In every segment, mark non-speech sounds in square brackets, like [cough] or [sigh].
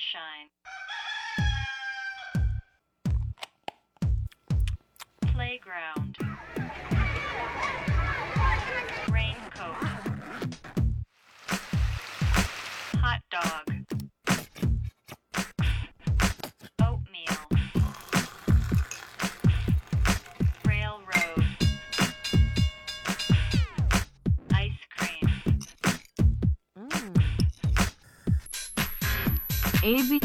shine. Playground. ABC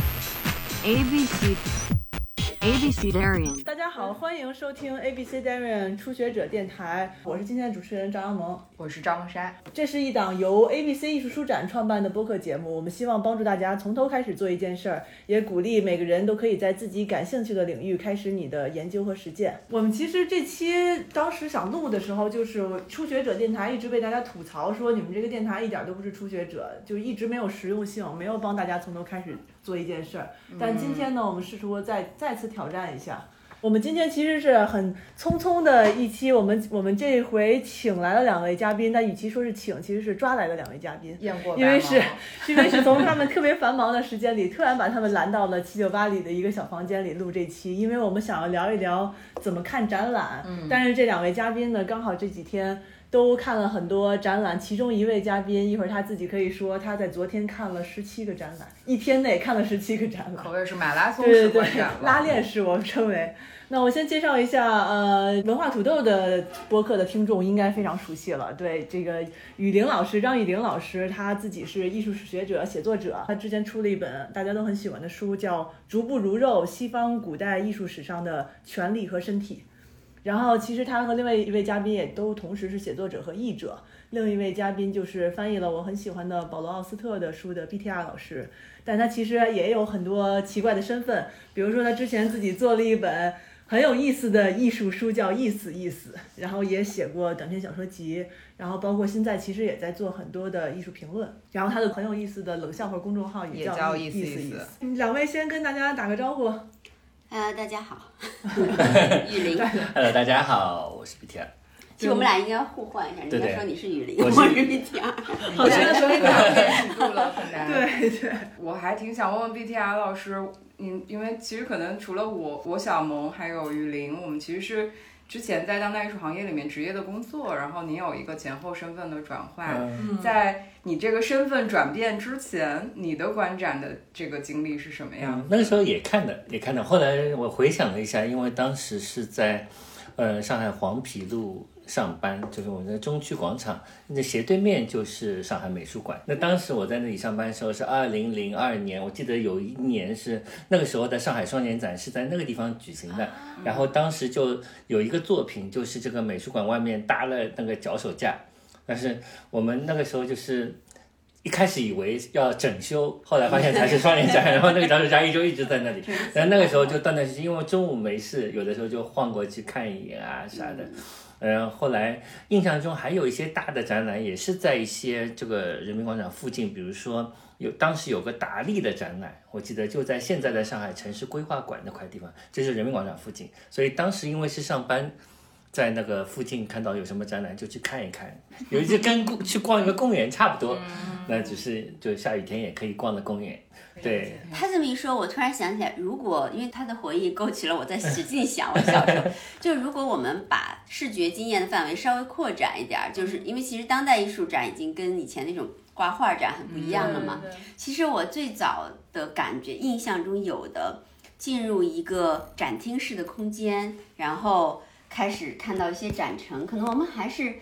ABC ABC Darian 好，欢迎收听 ABC Darien 初学者电台，我是今天的主持人张阳萌。我是张梦莎，这是一档由 ABC 艺术书展创办的播客节目，我们希望帮助大家从头开始做一件事儿，也鼓励每个人都可以在自己感兴趣的领域开始你的研究和实践。我们其实这期当时想录的时候，就是初学者电台一直被大家吐槽说你们这个电台一点都不是初学者，就一直没有实用性，没有帮大家从头开始做一件事儿。但今天呢，我们试图再再次挑战一下。我们今天其实是很匆匆的一期，我们我们这回请来了两位嘉宾，但与其说是请，其实是抓来的两位嘉宾，因为是 [laughs] 因为是从他们特别繁忙的时间里，突然把他们拦到了七九八里的一个小房间里录这期，因为我们想要聊一聊怎么看展览。嗯但是这两位嘉宾呢，刚好这几天。都看了很多展览，其中一位嘉宾一会儿他自己可以说，他在昨天看了十七个展览，一天内看了十七个展览，可谓是马拉松对对对式观展，了拉练式我们称为。那我先介绍一下，呃，文化土豆的播客的听众应该非常熟悉了。对这个雨林老师，张雨林老师，他自己是艺术史学者、写作者，他之前出了一本大家都很喜欢的书，叫《逐步如肉：西方古代艺术史上的权力和身体》。然后，其实他和另外一位嘉宾也都同时是写作者和译者。另一位嘉宾就是翻译了我很喜欢的保罗·奥斯特的书的 BTR 老师，但他其实也有很多奇怪的身份，比如说他之前自己做了一本很有意思的艺术书，叫《意思意思》，然后也写过短篇小说集，然后包括现在其实也在做很多的艺术评论，然后他的很有意思的冷笑话公众号也叫意叫意思意意思思。两位先跟大家打个招呼。呃，大家好，[laughs] 雨林。[laughs] [laughs] Hello，大家好，我是 BTR。其实我们俩应该互换一下，你应对对该说你是雨林，我是我是 BTR。好像所以两边起住了，[laughs] 很难。对对，我还挺想问问 BTR 老师，嗯，因为其实可能除了我、我小萌还有雨林，我们其实是之前在当代艺术行业里面职业的工作，然后你有一个前后身份的转换。嗯，在你这个身份转变之前，你的观展的这个经历是什么样嗯，那个时候也看的，也看的。后来我回想了一下，因为当时是在，呃，上海黄陂路上班，就是我们的中区广场，那斜对面就是上海美术馆。那当时我在那里上班的时候是二零零二年，我记得有一年是那个时候的上海双年展是在那个地方举行的，然后当时就有一个作品，就是这个美术馆外面搭了那个脚手架，但是我们那个时候就是。一开始以为要整修，后来发现才是双年展，[laughs] 然后那个脚手架一周一直在那里。然后那个时候就断断续续，因为中午没事，有的时候就晃过去看一眼啊啥的。然后来印象中还有一些大的展览，也是在一些这个人民广场附近，比如说有当时有个达利的展览，我记得就在现在的上海城市规划馆那块地方，就是人民广场附近。所以当时因为是上班。在那个附近看到有什么展览就去看一看，有一次跟公去逛一个公园差不多，那只是就下雨天也可以逛的公园。对，他这么一说，我突然想起来，如果因为他的回忆勾起了我在使劲想我小时候，[laughs] 就如果我们把视觉经验的范围稍微扩展一点儿，就是因为其实当代艺术展已经跟以前那种挂画展很不一样了嘛。其实我最早的感觉，印象中有的进入一个展厅式的空间，然后开始看到一些展陈，可能我们还是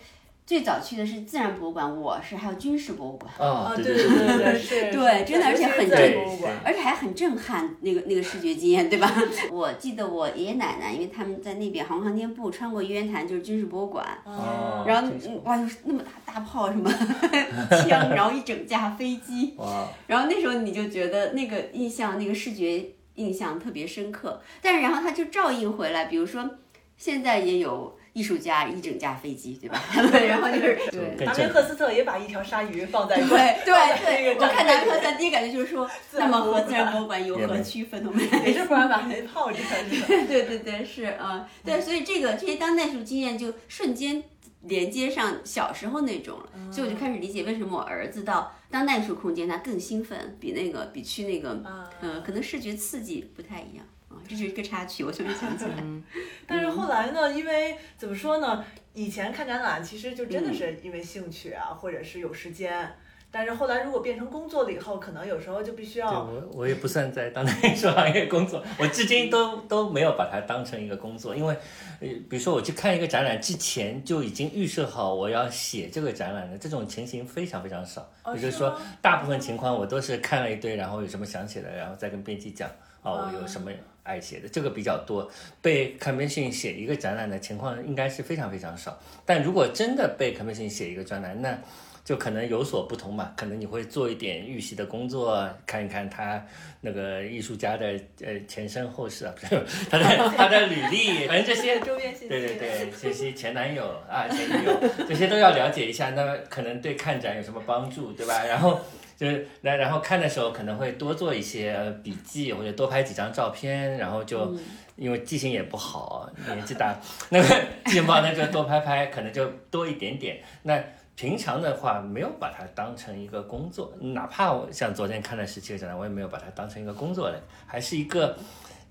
最早去的是自然博物馆，我是还有军事博物馆。哦，啊，对对对对对，对真的而且很在正博物馆。而且还很震撼，那个那个视觉经验，对吧？[laughs] 我记得我爷爷奶奶，因为他们在那边航空航天部穿过玉渊潭，就是军事博物馆，哦，然后哇，有那么大大炮什么 [laughs] 枪，然后一整架飞机，[laughs] 哇，然后那时候你就觉得那个印象，那个视觉印象特别深刻。但是然后它就照应回来，比如说现在也有艺术家一整架飞机，对吧？[laughs] 然后就是对。达明赫斯特也把一条鲨鱼放在对 [laughs] 对对，我看达他明赫斯特第一感觉就是说，[laughs] 那么和自然博物馆有何区分？我们也是忽然把雷炮这样是吧？对对对，是啊、对，所以这个这些当代艺术经验就瞬间连接上小时候那种了，所以我就开始理解为什么我儿子到当代艺术空间他更兴奋，比那个比去那个，嗯呃，可能视觉刺激不太一样啊，这就是一个插曲，我突然想起来。[laughs] 但是后来呢，因为怎么说呢，以前看展览其实就真嗯。的是因为兴趣啊，或者是有时间。但是后来如果变成工作了以后，可能有时候就必须要我我也不算在当代艺术行业工作，我至今都都没有把它当成一个工作，因为，呃，比如说我去看一个展览之前就已经预设好我要写这个展览的这种情形非常非常少，哦。也就是说是大部分情况我都是看了一堆，然后有什么想写的，然后再跟编辑讲，哦，我有什么爱写的，这个比较多。被 commission 写一个展览的情况应该是非常非常少，但如果真的被 commission 写一个专栏，那就可能有所不同嘛，可能你会做一点预习的工作，看一看他那个艺术家的呃前身后事啊，[laughs] 不是他的他的履历，反正这些 [laughs] 周边信息。对对对，[laughs] 这些前男友啊、前女友这些都要了解一下，那可能对看展有什么帮助，对吧？然后就是来，然后看的时候可能会多做一些呃笔记，或者多拍几张照片，然后就。因为记性也不好，年纪大，那个记性不好，那就多拍拍，可能就多一点点。那平常的话，没有把它当成一个工作，哪怕我像昨天看了十七个展览，我也没有把它当成一个工作的，还是一个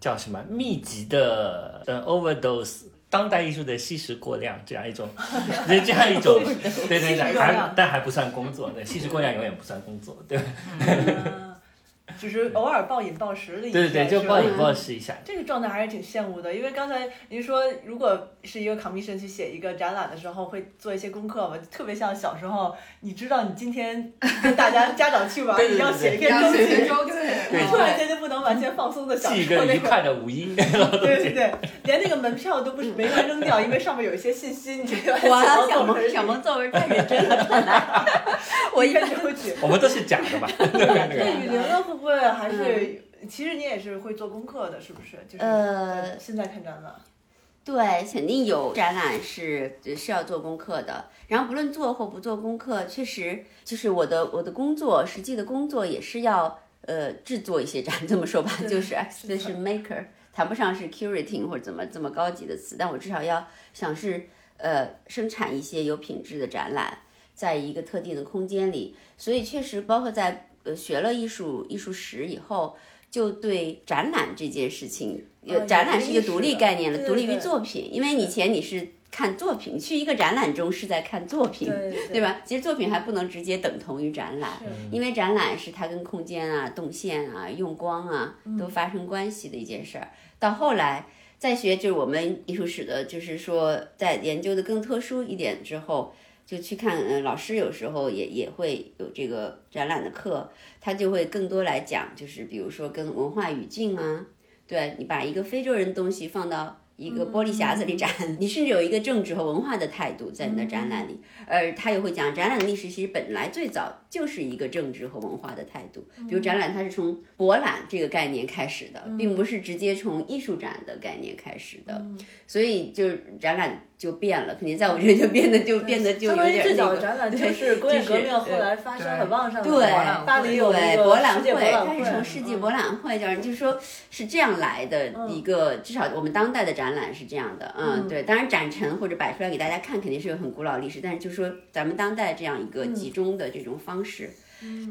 叫什么密集的呃 overdose。当代艺术的吸食过量，[laughs] [laughs] 这样一种，这样一种，对对对，还但还不算工作，对，吸食过量永远不算工作，对吧？[laughs] 嗯只是偶尔暴饮暴食了一对对对，就暴饮暴食一下，这个状态还是挺羡慕的，因为刚才您说，如果是一个 commission 去写一个展览的时候，会做一些功课嘛，特别像小时候，你知道你今天跟大家家长去玩，[laughs] 对对对你要写一篇 [laughs] 周记，周记，对突然间就不能完全放松的享受那个。个愉快的五一，[laughs] 对对对，连那个门票都不是没法扔掉，因为上面有一些信息，你这个哇，小小萌小萌作文太认真了，我一开般始会举。我们都是假的吧？对雨玲呢？会不会还是？其实你也是会做功课的，是不是？就是呃现在看展览。对，肯定有展览是是要做功课的。然后不论做或不做功课，确实就是我的我的工作，实际的工作也是要呃制作一些展。这么说吧，就是是的就是 maker，谈不上是 curating 或者怎么这么高级的词，但我至少要想是呃生产一些有品质的展览，在一个特定的空间里。所以确实，包括在呃学了艺术艺术史以后。就对展览这件事情，展览是一个独立概念了，对对独立于作品，因为以前你是看作品，去一个展览中是在看作品，对对对吧？其实作品还不能直接等同于展览，因为展览是它跟空间啊、动线啊、用光啊都发生关系的一件事儿。到后来再学，就是我们艺术史的，就是说在研究的更特殊一点之后。就去看，嗯，老师有时候也也会有这个展览的课，他就会更多来讲，就是比如说跟文化语境啊，对你把一个非洲人东西放到一个玻璃匣子里展，[laughs] 你甚至有一个政治和文化的态度在你的展览里。而，他又会讲展览的历史其实本来最早就是一个政治和文化的态度。比如展览它是从博览这个概念开始的，并不是直接从艺术展的概念开始的。所以就是展览就变了，肯定在我这里就变得就变得就有点那个。早的展览就是工业革命后来发生很旺盛的对巴黎有那对，个博览会，它是从世纪博览会这样，就是说是这样来的一个，至少我们当代的展览是这样的，嗯，对，当然展陈或者摆出来给大家看，肯定是有很古老历史，但是就是说咱们当代这样一个集中的这种方式，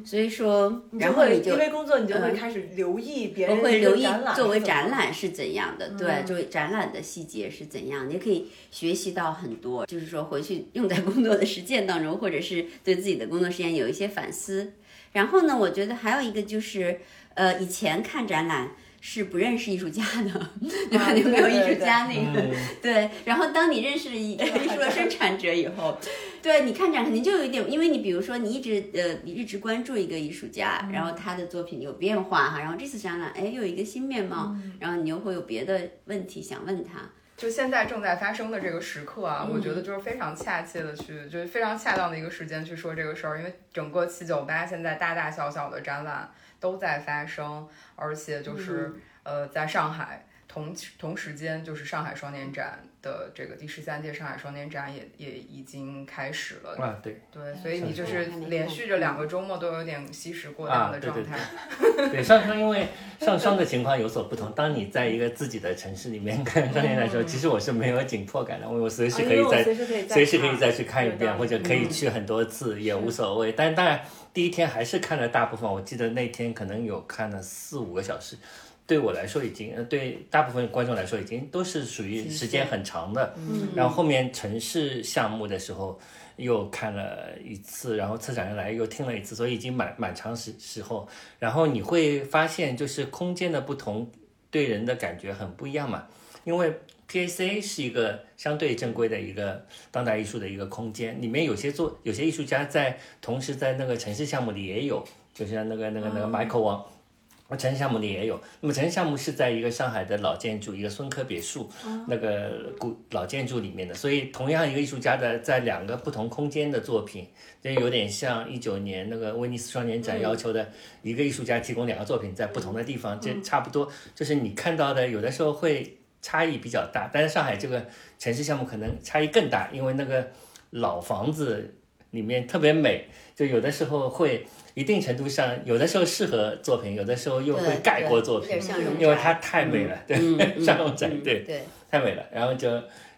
所以说，然后你就因为工作，你就会嗯开始留意别人我人会留意作为展览是怎样的，对，作为展览的细节是怎样，你可以学习到很多，就是说回去用在工作的实践当中，或者是对自己的工作实践有一些反思。然后呢，我觉得还有一个就是，呃，以前看展览。是不认识艺术家的，[laughs] 对吧？就没有艺术家那个，[laughs] 对。然后当你认识了一 [laughs] 个艺术的生产者以后，对你看展肯定就有一点，因为你比如说你一直呃，你一直关注一个艺术家，然后他的作品有变化哈，然后这次展览哎又有一个新面貌，然后你又会有别的问题想问他。就现在正在发生的这个时刻啊，我觉得就是非常恰切的去，就是非常恰当的一个时间去说这个事儿，因为整个七九八现在大大小小的展览都在发生，而且就是、呃，在上海同同时间就是上海双年展的这个第十三届上海双年展也也已经开始了。啊，对对，所以你就是连续着两个周末都有点吸食过量啊对对的状态。[laughs] 对，上升因为上升的情况有所不同。当你在一个自己的城市里面看双年展的时候，其实我是没有紧迫感的，我随时可以啊因为我再随时可以再随时可以再去看一遍，或者可以去很多次也无所谓。但当然第一天还是看了大部分，我记得那天可能有看了四五个小时。对我来说，已经呃对大部分观众来说，已经都是属于时间很长的。嗯，然后后面城市项目的时候又看了一次，然后策展人来又听了一次，所以已经蛮蛮长时时候。然后你会发现，就是空间的不同，对人的感觉很不一样嘛。因为 PACA 是一个相对正规的一个当代艺术的一个空间，里面有些作有些艺术家在同时在那个城市项目里也有，就像那个那个那个 Michael 王。城市项目里也有，那么城市项目是在一个上海的老建筑，一个孙科别墅，那个古老建筑里面的，所以同样一个艺术家的在两个不同空间的作品，这有点像一九年那个威尼斯双年展要求的一个艺术家提供两个作品在不同的地方，这差不多，就是你看到的有的时候会差异比较大，但是上海这个城市项目可能差异更大，因为那个老房子里面特别美，就有的时候会一定程度上，有的时候适合作品，有的时候又会盖过作品因为它太美了，对，嗯像龙宅，嗯 [laughs] 对，对，太美了，然后就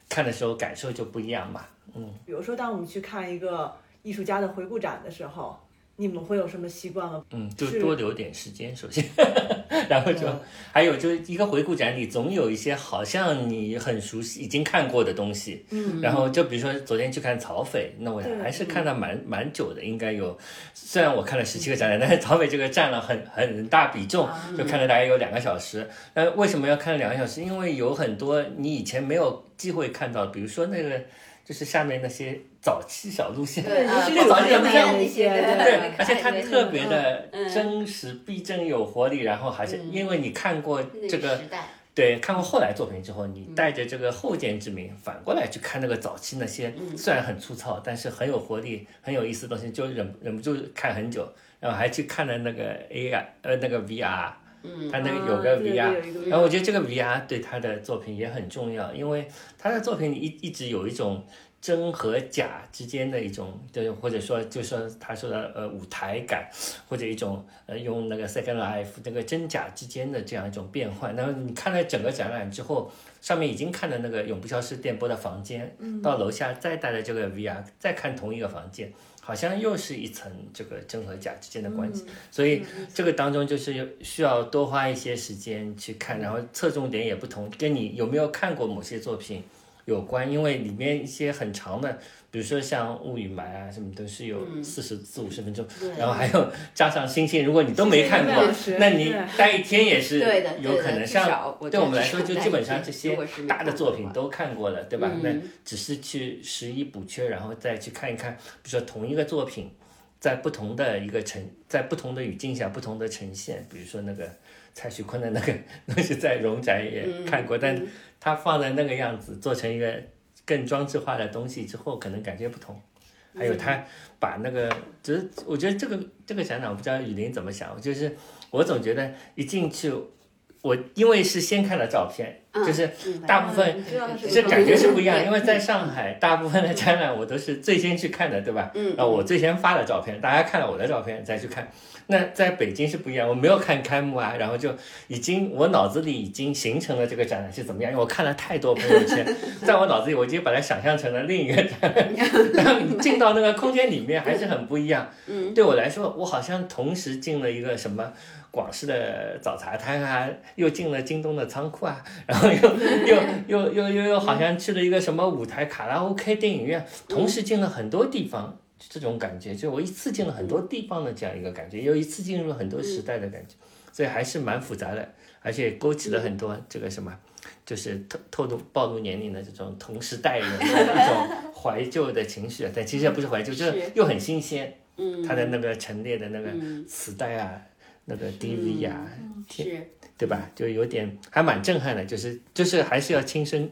看的时候感受就不一样嘛。嗯比如说，当我们去看一个艺术家的回顾展的时候，你们会有什么习惯吗？嗯，就多留点时间，首先，[laughs] 然后就还有就是一个回顾展里总有一些好像你很熟悉、已经看过的东西，嗯，然后就比如说昨天去看曹斐，那我还是看了蛮蛮久的，应该有，虽然我看了十七个展览，但是曹斐这个占了很很大比重，就看了大概有两个小时。那为什么要看两个小时？因为有很多你以前没有机会看到，比如说那个就是下面那些早期小路线，对啊是我早期那些对，而且它特别的嗯真实、逼真、有活力，然后还是因为你看过这个时代，对，看过后来作品之后，你带着这个后见之明，反过来去看那个早期那些虽然很粗糙，但是很有活力、很有意思的东西，就忍忍不住看很久，然后还去看了那个 AI，呃那个 VR，嗯，他那个有个 VR，、然后我觉得这个 VR 对他的作品也很重要，因为他的作品里一一直有一种真和假之间的一种，就是或者说就说他说的呃舞台感，或者一种呃用那个 Second Life 那个真假之间的这样一种变换。然后你看了整个展览之后，上面已经看了那个永不消失电波的房间，到楼下再带着这个 VR 再看同一个房间。好像又是一层这个真和假之间的关系，所以这个当中就是需要多花一些时间去看，然后侧重点也不同，跟你有没有看过某些作品有关，因为里面一些很长的，比如说像雾与霾啊什么都是有四十四五十分钟，然后还有加上星星，如果你都没看过那你待一天也是有可能。像对我们来说，就基本上这些大的作品都看过了，对吧？嗯那只是去拾遗补缺，然后再去看一看，比如说同一个作品。在不同的一个呈，在不同的语境下，不同的呈现，比如说那个蔡徐坤的那个东西，在荣宅也看过，但他放在那个样子，做成一个更装置化的东西之后，可能感觉不同。还有他把那个，只是我觉得这个这个展览，我不知道雨林怎么想，就是我总觉得一进去，我因为是先看了照片，嗯就是大部分这感觉是不一样，因为在上海，大部分的展览我都是最先去看的，对吧？嗯然后我最先发的照片，大家看了我的照片再去看。那在北京是不一样，我没有看开幕啊，然后就已经我脑子里已经形成了这个展览是怎么样，因为我看了太多朋友圈，[laughs] 在我脑子里我已经把它想象成了另一个展览，[laughs] 然后你进到那个空间里面还是很不一样。嗯，对我来说，我好像同时进了一个什么。广式的早茶摊啊，又进了京东的仓库啊，然后又又又又又又好像去了一个什么舞台卡拉 OK 电影院，同时进了很多地方，这种感觉，就我一次进了很多地方的这样一个感觉，又一次进入了很多时代的感觉，所以还是蛮复杂的，而且勾起了很多这个什么，就是透透露暴露年龄的这种同时代人的一种怀旧的情绪，但其实也不是怀旧，就是又很新鲜，嗯，它的那个陈列的那个磁带啊。那个 DV 啊，是，对吧？就有点还蛮震撼的，就是就是还是要亲身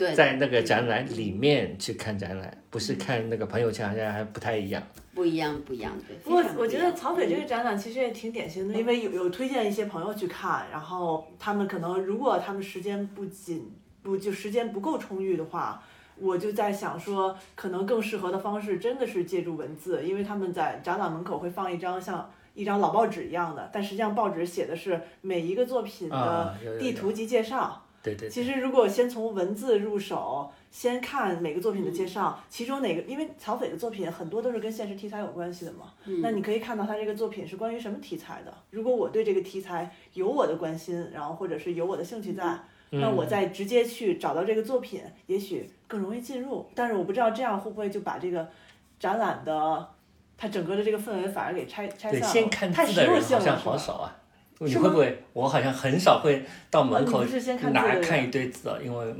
对，在那个展览里面去看展览，不是看那个朋友圈，好像还不太一样。不一样，不一样，对。不过我觉得曹斐这个展览其实也挺典型的，因为有有推荐一些朋友去看，然后他们可能如果他们时间不紧，不就时间不够充裕的话，我就在想说，可能更适合的方式真的是借助文字，因为他们在展览门口会放一张像一张老报纸一样的，但实际上报纸写的是每一个作品的地图及介绍。对对，其实如果先从文字入手，先看每个作品的介绍，其中哪个，因为曹斐的作品很多都是跟现实题材有关系的嘛，那你可以看到他这个作品是关于什么题材的。如果我对这个题材有我的关心，然后或者是有我的兴趣在，那我再直接去找到这个作品，也许更容易进入。但是我不知道这样会不会就把这个展览的它整个的这个氛围反而给拆拆，散了，先看太实用性了，人好像好少啊。你会不会？我好像很少会到门口拿看一堆字啊，因为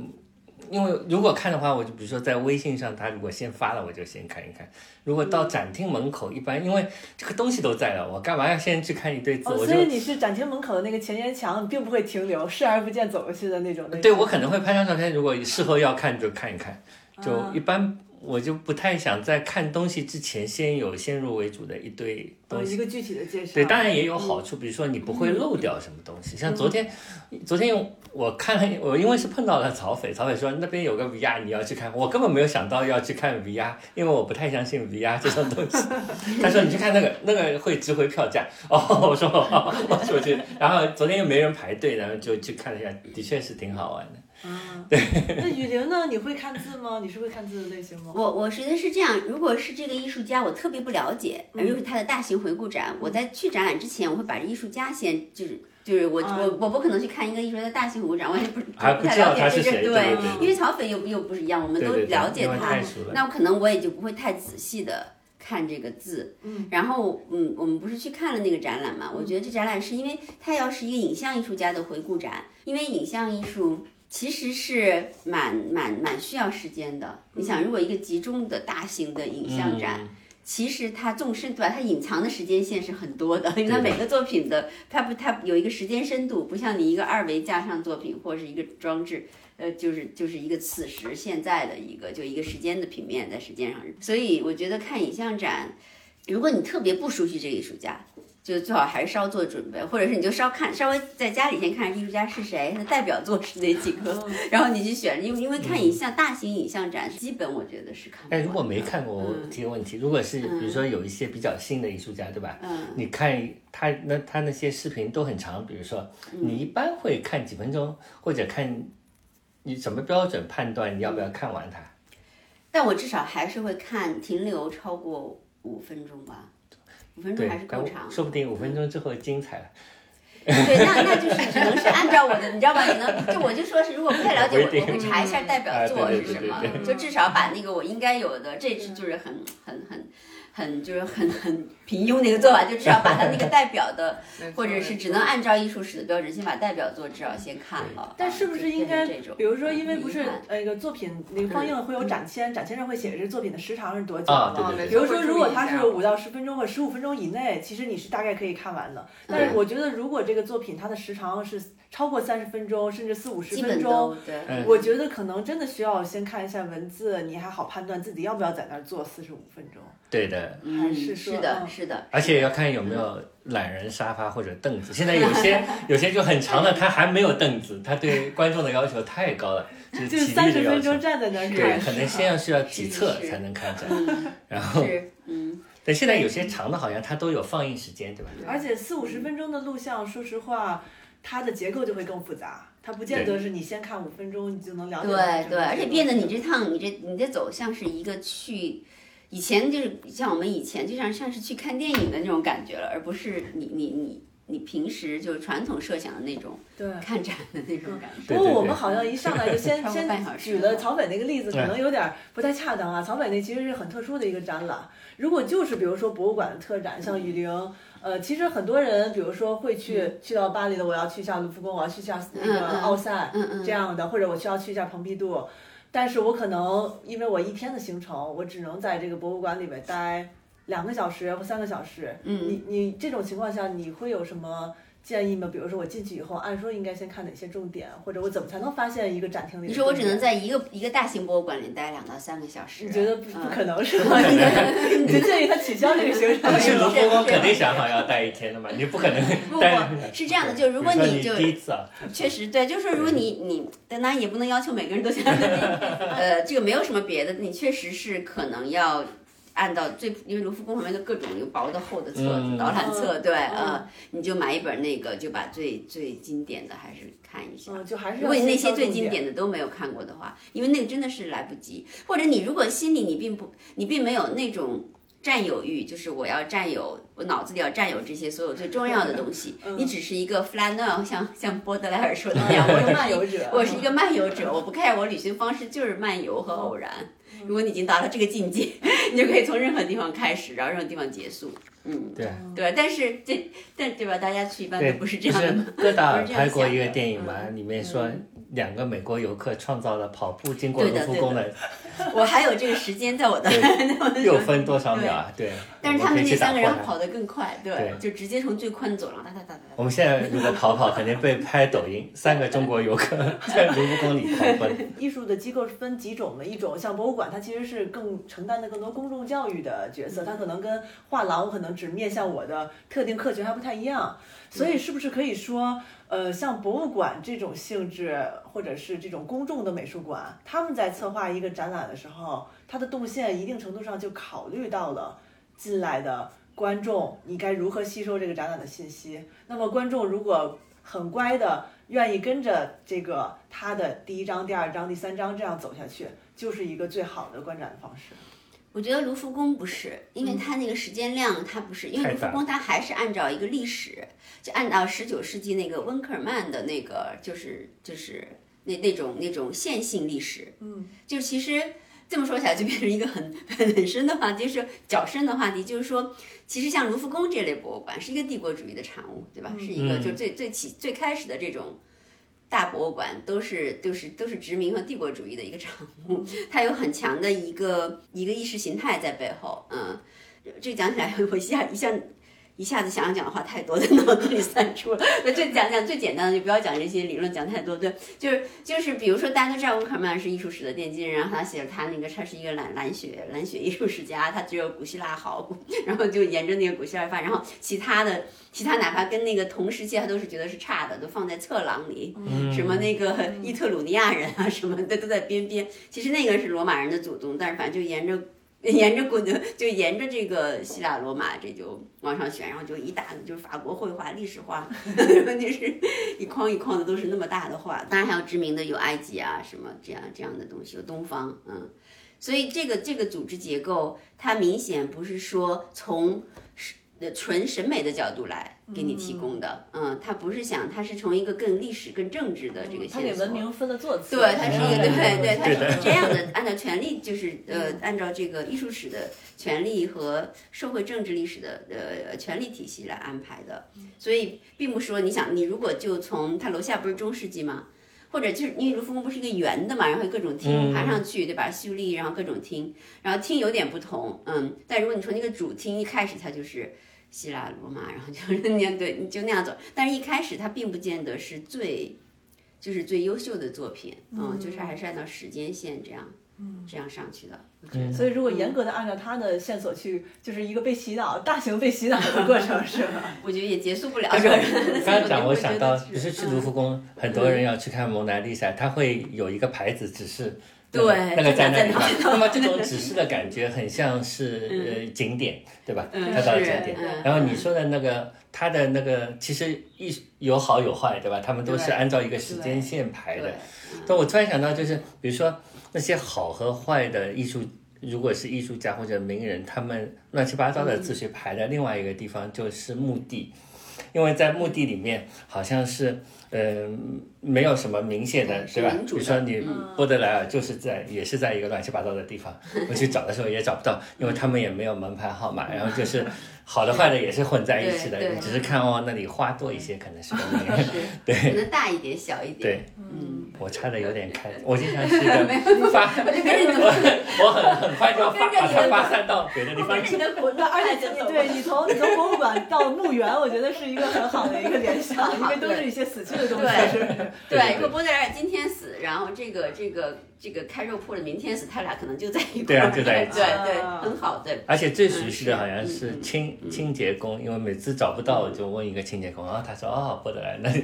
因为如果看的话，我就比如说在微信上，他如果先发了，我就先看一看。如果嗯到展厅门口，一般因为这个东西都在了，我干嘛要先去看一堆字？哦，我就所以你是展厅门口的那个前沿墙，你并不会停留，视而不见走过去的那种。对我可能会拍张照片，如果事后要看就看一看，就啊一般我就不太想在看东西之前先有先入为主的一堆呃东西。一个具体的介绍。对，当然也有好处，比如说你不会漏掉什么东西。像昨天，昨天我看了，我因为是碰到了曹斐，曹斐说那边有个 VR 你要去看，我根本没有想到要去看 VR，因为我不太相信 VR 这种东西。[laughs] 他说你去看那个，那个会值回票价。哦，我说好，我就去。然后昨天又没人排队，然后就去看了一下，的确是挺好玩的。啊，那雨玲呢？你会看字吗？你是会看字的类型吗？我我觉得是这样，如果是这个艺术家，我特别不了解，嗯如果他的大型回顾展，我在去展览之前，我会把这艺术家先就是。就是我啊我我不可能去看一个艺术家的大型回顾展，我也不还不不太了他是谁解这个对对对因为曹斐又又不是一样，我们都对对对了解他那我可能我也就不会太仔细的看这个字。嗯，然后嗯，我们不是去看了那个展览嘛？我觉得这展览是因为它要是一个影像艺术家的回顾展，因为影像艺术。其实是蛮蛮蛮需要时间的。你想，如果一个集中的大型的影像展，嗯其实它纵深对吧？它隐藏的时间线是很多的，因为它每个作品的它不它有一个时间深度，不像你一个二维加上作品或是一个装置，呃，就是就是一个此时现在的一个就一个时间的平面在时间上。所以我觉得看影像展，如果你特别不熟悉这个艺术家。就最好还是稍做准备，或者是你就稍看稍微在家里先看艺术家是谁，他的代表作是哪几个，嗯 [laughs] 然后你去选，因为因为看影像、大型影像展，基本我觉得是看不完的。但如果没看过，我嗯提个问题，如果是比如说有一些比较新的艺术家，对吧？嗯，你看他那他那些视频都很长，比如说嗯你一般会看几分钟，或者看你什么标准判断你要不要看完它？但我至少还是会看停留超过五分钟吧，五分钟还是，够长。说不定五分钟之后精彩了。对，那那就是只能是按照我的，你知道吧？可能就我就说是，如果不太了解，我我会查一下代表作是什么就至少把那个我应该有的，这是就是很很很很就是很很平庸的一个做法，就至少把他那个代表的，[laughs] 或者是只能按照艺术史的标准，先把代表作至少先看了。但是不是应该比如说，因为不是那个作品那个放映会有展签，展签上会写着这作品的时长是多久啊比如说，如果它是五到十分钟或十五分钟以内，其实你是大概可以看完的。但是我觉得，如果这个作品它的时长是超过三十分钟，甚至四五十分钟，对。嗯我觉得可能真的需要先看一下文字，你还好判断自己要不要在那儿坐四十五分钟。对的，嗯，是是的，嗯。是的，而且要看有没有懒人沙发或者凳子。现在有些有些就很长的，他还没有凳子，他对观众的要求太高了，[laughs] 就是三十分钟。站在那儿对，可能先要需要几册是是才能看展，嗯，然后，嗯，但现在有些长的，好像它都有放映时间，对吧？而且四五十分钟的录像，说实话，它的结构就会更复杂，它不见得是你先看五分钟你就能了解对对，而且变得你这这趟你这你这走向是一个去，以前就是像我们以前就像像是去看电影的那种感觉了，而不是你你你你平时就是传统设想的那种对。看展的那种感觉。不过我们好像一上来就先 [laughs] 先举了草本那个例子，可能有点不太恰当啊。草本那其实是很特殊的一个展览，如果就是比如说博物馆的特展，像雨林。呃，其实很多人，比如说会去、去到巴黎的，我要去一下卢浮宫，我要去一下那个奥赛、嗯嗯这样的，或者我需要去一下蓬皮杜，但是我可能因为我一天的行程，我只能在这个博物馆里面待两个小时或三个小时。嗯你你这种情况下，你会有什么建议吗？比如说我进去以后，按说应该先看哪些重点，或者我怎么才能发现一个展厅里你说我只能在一个一个大型博物馆里待两到三个小时，你觉得不可能是 [laughs] 吗？你就你就建议他取消这个行程你。去卢浮宫肯定想好要待一天的嘛，你不可能不 [laughs] 待。不是这样的，就如果你就第一次啊，确实对，就是说，如果你你当然也不能要求每个人都像 [laughs] 呃，这个没有什么别的，你确实是可能要按照最，因为卢浮宫旁边的各种有薄的、厚的册子、嗯。导览册，对，嗯。呃，你就买一本那个，就把最最经典的还是看一下。嗯，就还是如果你那些最经典的都没有看过的话，因为那个真的是来不及，或者你如果心里你并不，你并没有那种占有欲，就是我要占有，我脑子里要占有这些所有最重要的东西，嗯。你只是一个 flaneur，像像波德莱尔说的那样，我我是是漫游者，我是一个漫游者，我不 care 我旅行方式就是漫游和偶然。如果你已经达到这个境界，[laughs] 你就可以从任何地方开始，然后任何地方结束。嗯，对对，但是这但对吧？大家去一般，都不是这样的嘛。戈达尔拍过一个电影嘛，里面说两个美国游客创造了跑步经过卢浮宫的 [laughs] 我还有这个时间在我的 [laughs] 又分多少秒啊？对，但是他们那三个人跑得更快，对，对就直接从最宽的走廊哒哒哒哒。我们现在如果跑跑，肯定被拍抖音，三个中国游客 [laughs] 在卢浮宫里狂奔。艺术的机构是分几种的，一种像博物馆，它其实是更承担的更多公众教育的角色，它可能跟画廊可能只面向我的特定客群还不太一样，所以是不是可以说，呃，像博物馆这种性质，或者是这种公众的美术馆，他们在策划一个展览的时候，它的动线一定程度上就考虑到了进来的观众，你该如何吸收这个展览的信息。那么观众如果很乖的愿意跟着这个他的第一章、第二章、第三章这样走下去，就是一个最好的观展的方式。我觉得卢浮宫不是，因为它那个时间量它不是，因为卢浮宫它还是按照一个历史，就按照十九世纪那个温克尔曼的那个，就是就是那那种那种线性历史，嗯，就其实这么说起来就变成一个很很很深的话题，就是较深的话题，就是说，其实像卢浮宫这类博物馆是一个帝国主义的产物，对吧？是一个嗯。就最最起最开始的这种。大博物馆都是就是都是殖民和帝国主义的一个产物，它有很强的一个一个意识形态在背后，嗯，这讲起来 [laughs] 我一下一下一下子想要讲的话太多，在脑子里散出了。[laughs] 那就讲讲最简单的，就不要讲这些理论讲太多。对，就是就是，比如说大家都知道温克尔曼是艺术史的奠基人，然后他写了他那个他是一个蓝蓝血蓝血艺术史家，他只有古希腊好，然后就沿着那个古希腊发，然后其他的其他哪怕跟那个同时期他都是觉得是差的，都放在侧廊里。嗯什么那个伊特鲁尼亚人啊什么的都在边边。其实那个是罗马人的祖宗，但是反正就沿着。沿着古的，[laughs] 就沿着这个希腊罗马，这就往上选，然后就一大就是法国绘画、历史画，[laughs] 就是一筐一筐的都是那么大的画。当然还有知名的有埃及啊什么这样这样的东西，有东方，嗯。所以这个这个组织结构，它明显不是说从是呃纯审美的角度来给你提供的，嗯，他不是想，他是从一个更历史、更政治的这个线索。他给文明分了座次，对，他是一个对嗯对，他是这样的，按照权力就是呃，按照这个艺术史的权力和社会政治历史的呃权力体系来安排的，所以并不是说你想你如果就从他楼下不是中世纪吗？或者就是因为卢浮宫不是一个圆的嘛，然后各种厅嗯爬上去，对吧？秀丽，然后各种厅，然后厅有点不同，嗯，但如果你从那个主厅一开始它就是希腊罗马，然后就 [laughs] 是那样对，你就那样走，但是一开始它并不见得是最就是最优秀的作品，嗯，就是还是按照时间线这样，嗯，这样上去的。嗯所以如果严格的按照他的线索去，就是一个被洗脑、大型被洗脑的过程，是吧？[laughs] 我觉得也结束不了。刚这个刚 [laughs] 刚刚讲，我想到，就不是去卢浮宫，很多人要去看蒙娜丽莎，他会有一个牌子指示。对那个在那里 [laughs] 那么这种指示的感觉很像是呃景点，对吧？嗯它到了景点嗯。然后你说的那个，它的那个其实艺术有好有坏，对吧？他们都是按照一个时间线排的对。但我突然想到，就是比如说那些好和坏的艺术，如果是艺术家或者名人，他们乱七八糟的秩序排在另外一个地方，就是墓地。因为在墓地里面好像是，呃，没有什么明显的，对吧？比如说你波德莱尔就是在也是在一个乱七八糟的地方，[laughs] 我去找的时候也找不到，因为他们也没有门牌号码，然后就是好的坏的也是混在一起的，对对你只是看哦那里花多一些，可能是个名人。是 [laughs] 可能大一点，小一点。对，嗯，我插的有点开，我经常是一个 [laughs] 发，我 [laughs] 我很很快就发把它发散到别的地方去。我那而且你对你从你从博物馆到墓园，我觉得是一个很好的一个联想，因为都是一些死去的东西，对？对，如果波德莱尔今天死，然后这个这个这个开肉铺的明天是，他俩可能就在一块儿。对啊就在一起对对，啊很好，对。而且最熟悉的好像嗯是嗯清清洁工，因为每次找不到我就问一个清洁工，然后他说哦，波德莱那里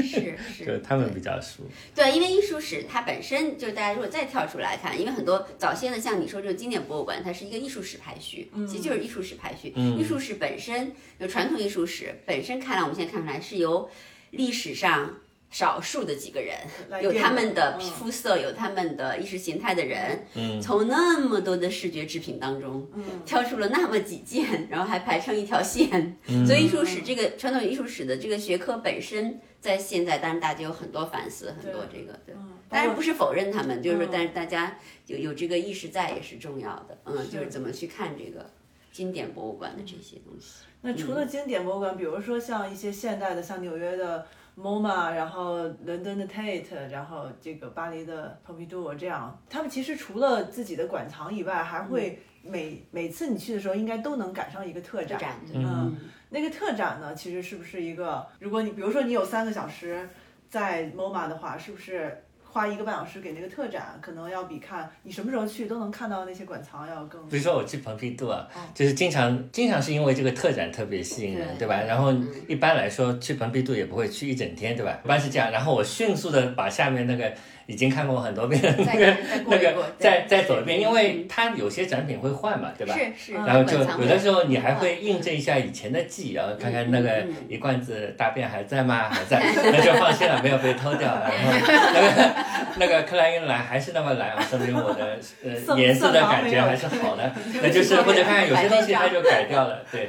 是，是，[laughs] 就他们比较熟。对，对，因为艺术史它本身就是大家如果再跳出来看，因为很多早先的像你说这个经典博物馆，它是一个艺术史排序，其实就是艺术史排序。艺术史本身，就传统艺术史本身看来，我们现在看出来是由历史上少数的几个人，有他们的嗯。肤色，有他们的意识形态的人，嗯。从那么多的视觉制品当中，挑出了那么几件，[laughs] 然后还排成一条线。所以艺术史这个传统艺术史的这个学科本身，在现在当然大家有很多反思，很多这个对。但是不是否认他们，就是说，但是大家有有这个意识在也是重要的，嗯，就是怎么去看这个经典博物馆的这些东西。那除了经典博物馆，比如说像一些现代的，像纽约的 MoMA，然后伦敦的 Tate，然后这个巴黎的 Pompidou 这样，他们其实除了自己的馆藏以外，还会每每次你去的时候，应该都能赶上一个特展。展嗯，那个特展呢，其实是不是一个，如果你比如说你有三个小时在 MoMA 的话，是不是花一个半小时给那个特展，可能要比看你什么时候去都能看到那些馆藏要更。比如说我去蓬皮杜啊，就是经常经常是因为这个特展特别吸引人，对对吧？然后一般来说去蓬皮杜也不会去一整天，对吧？一般是这样，然后我迅速的把下面那个已经看过很多遍的那个那个再再走一遍，因为它有些展品会换嘛，对吧？是是，然后就有的时候你还会会印证一下以前的记忆，然后看看那个一罐子大便还在吗？还在，[laughs] 那就放心了，没有被偷掉。然后 [laughs] 那个 [laughs] 那个克莱因蓝还是那么蓝啊，说明我的 [laughs] 呃颜色的感觉还是好的。那就是或者看看有些东西它就改掉了，对，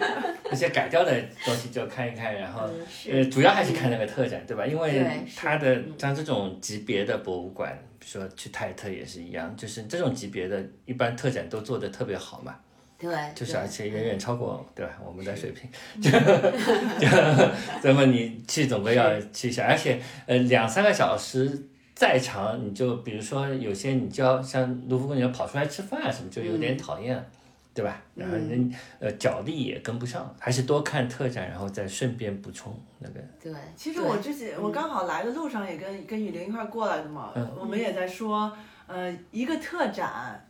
那些改掉的东西就看一看，然后呃主要还是看那个特展，对吧？因为它的像这种级别的博物馆，比如说去泰特也是一样，就是这种级别的，一般特展都做的特别好嘛。对，就是而且远远超过对吧我们的水平，[laughs] 就就那么你去总归要去一下，而且呃两三个小时再长，你就比如说有些你就要像卢浮宫你要跑出来吃饭啊什么，就有点讨厌。对吧？然后人呃脚力也跟不上，还是多看特展，然后再顺便补充那个。对。其实我之前我刚好来的路上也跟跟雨林一块儿过来的嘛，嗯我们也在说，呃，一个特展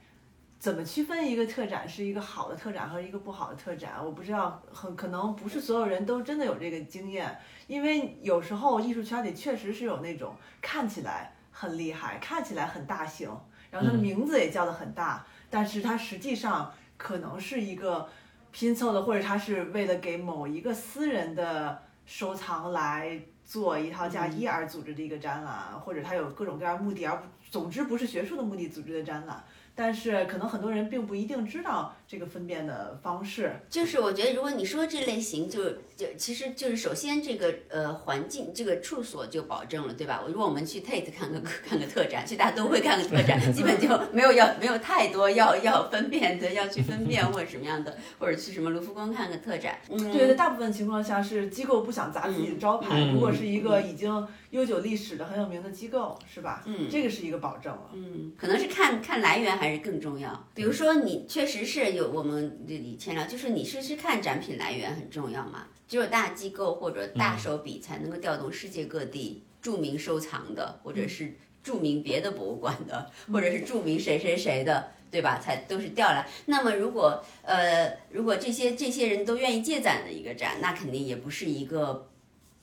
怎么区分一个特展是一个好的特展和一个不好的特展？我不知道，很可能不是所有人都真的有这个经验，因为有时候艺术圈里确实是有那种看起来很厉害，看起来很大型，然后他的嗯名字也叫的很大，但是它实际上可能是一个拼凑的，或者它是为了给某一个私人的收藏来做一套嫁衣而组织的一个展览，或者它有各种各样目的，而总之不是学术的目的组织的展览。但是可能很多人并不一定知道这个分辨的方式。就是我觉得，如果你说这类型就，就其实就是首先这个呃环境这个处所就保证了，对吧？如果我们去 Tate 看个 [laughs] 看个特展，去大都会看个特展，基本就没有要没有太多要要分辨的，要去分辨或者什么样的，或者去什么卢浮宫看个特展，嗯，对，大部分情况下是机构不想砸自己的招牌。嗯如果是一个已经悠久历史的很有名的机构，是吧？嗯这个是一个保证了。嗯，可能是看看来源还是更重要。比如说，你确实是有我们以前聊，就是你是是看展品来源很重要嘛，只有大机构或者大手笔才能够调动世界各地著名收藏的，或者是著名别的博物馆的，或者是著名谁谁谁的。对吧？才都是调来。那么如果呃，如果这些这些人都愿意借展的一个展，那肯定也不是一个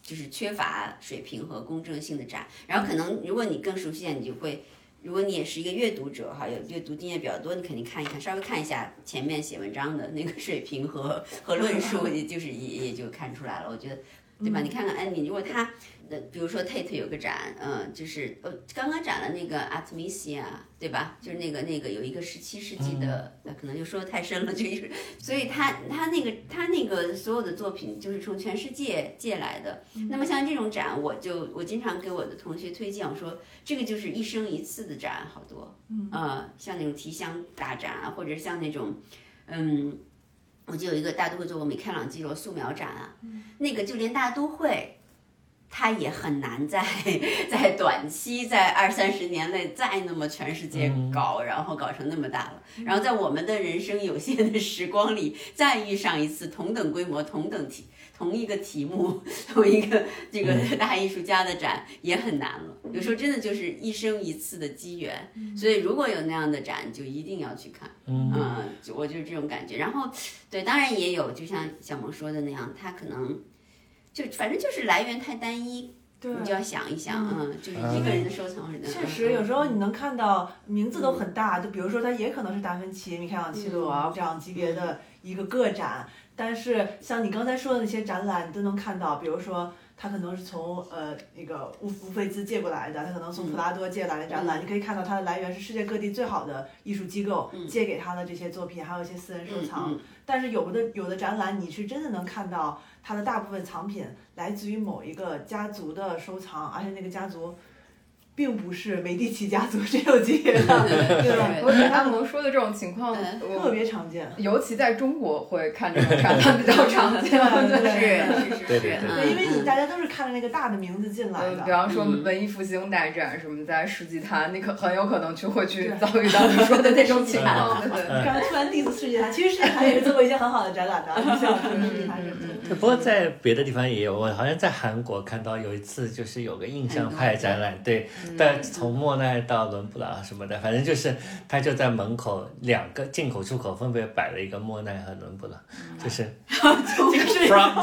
就是缺乏水平和公正性的展。然后可能如果你更熟悉点，你就会如果你也是一个阅读者哈，有阅读经验比较多，你肯定看一看，稍微看一下前面写文章的那个水平和 [laughs] 和论述，[laughs] 也就是也也就看出来了。我觉得，对吧？你看看安妮，如果他，呃，比如说 Tate 有个展，嗯、就是呃刚刚展了那个 Artemisia，对吧？就是那个那个有一个十七世纪的，那，可能就说的太深了，这个艺术，所以他他那个他那个所有的作品就是从全世界借来的。那么像这种展，我就我经常给我的同学推荐，我说这个就是一生一次的展，好多，嗯，呃，像那种提香大展啊，或者像那种，嗯，我就有一个大都会做过米开朗基罗素描展啊，那个就连大都会。它也很难在 [laughs] 在短期，在二三十年内再那么全世界搞，然后搞成那么大了。然后在我们的人生有限的时光里，再遇上一次同等规模、同等题、同一个题目、[laughs] 同一个这个大艺术家的展，也很难了。有时候真的就是一生一次的机缘。所以如果有那样的展，就一定要去看。嗯，就我就是这种感觉。然后，对，当然也有，就像小萌说的那样，他可能。就反正就是来源太单一，对你就要想一想，嗯，就是一个人的收藏是这样。确实，有时候你能看到名字都很嗯大，就比如说它也可能是达芬奇、米开朗基罗啊这样级别的一个个展，但是像你刚才说的那些展览，你都能看到，比如说。他可能是从呃那个乌乌菲兹借过来的，他可能从普拉多借来的展览，你可以看到它的来源是世界各地最好的艺术机构借给他的这些作品，还有一些私人收藏。嗯但是有的有的展览，你是真的能看到它的大部分藏品来自于某一个家族的收藏，而且那个家族并不是美第奇家族这种级别的，对吧？我觉得阿蒙说的这种情况，嗯特别常见。尤其在中国会看这种展览比较常见。对对是是是是，对对对嗯对，因为你大家都是看着那个大的名字进来的，比的。方说文艺复兴大展什么在世纪坛，你可很有可能就会去遭遇到你说的那种 [laughs] 情况。对对刚才突然 diss 世界坛，其实世界坛也是做过一些很好的展览的，你像世纪坛是。对不过在别的地方也有，我好像在韩国看到有一次就是有个印象派展览，对，但从莫奈到伦布朗什么的，反正就是他就在门口两个进口出口分别摆了一个莫奈和伦布朗，就是 [laughs] from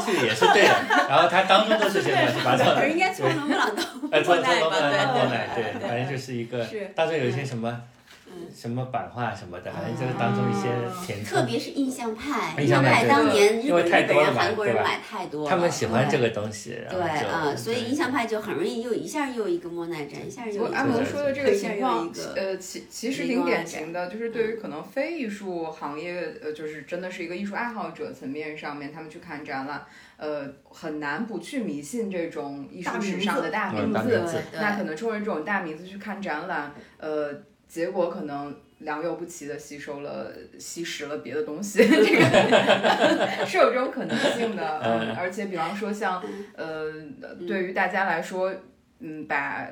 to 也是对的，然后他当中都是些乱七八糟的应该从伦布朗到莫奈吧，罗曼到莫对奈，对，反正就是一个是。当中有一些什么什么版画什么的，反正就是当中一些填充。特别是印象派，印象派派当年日因为本日本人、太多了嘛对吧韩国人买太多了，他们喜欢这。个东西，对就啊，所以印象派就很容易又一下又一个莫奈展，一下又一个。阿蒙说的这个情况呃，其其实挺典型的，就是对于可能非艺术行业，呃，就是真的是一个艺术爱好者层面上面，他们去看展览，呃，很难不去迷信这种艺术史上的大嗯名字。名字那可能冲着这种大名字去看展览，呃，结果可能良莠不齐的吸收了、吸食了别的东西，这个是有这种可能性的。嗯，而且比方说像呃，对于大家来说，嗯，把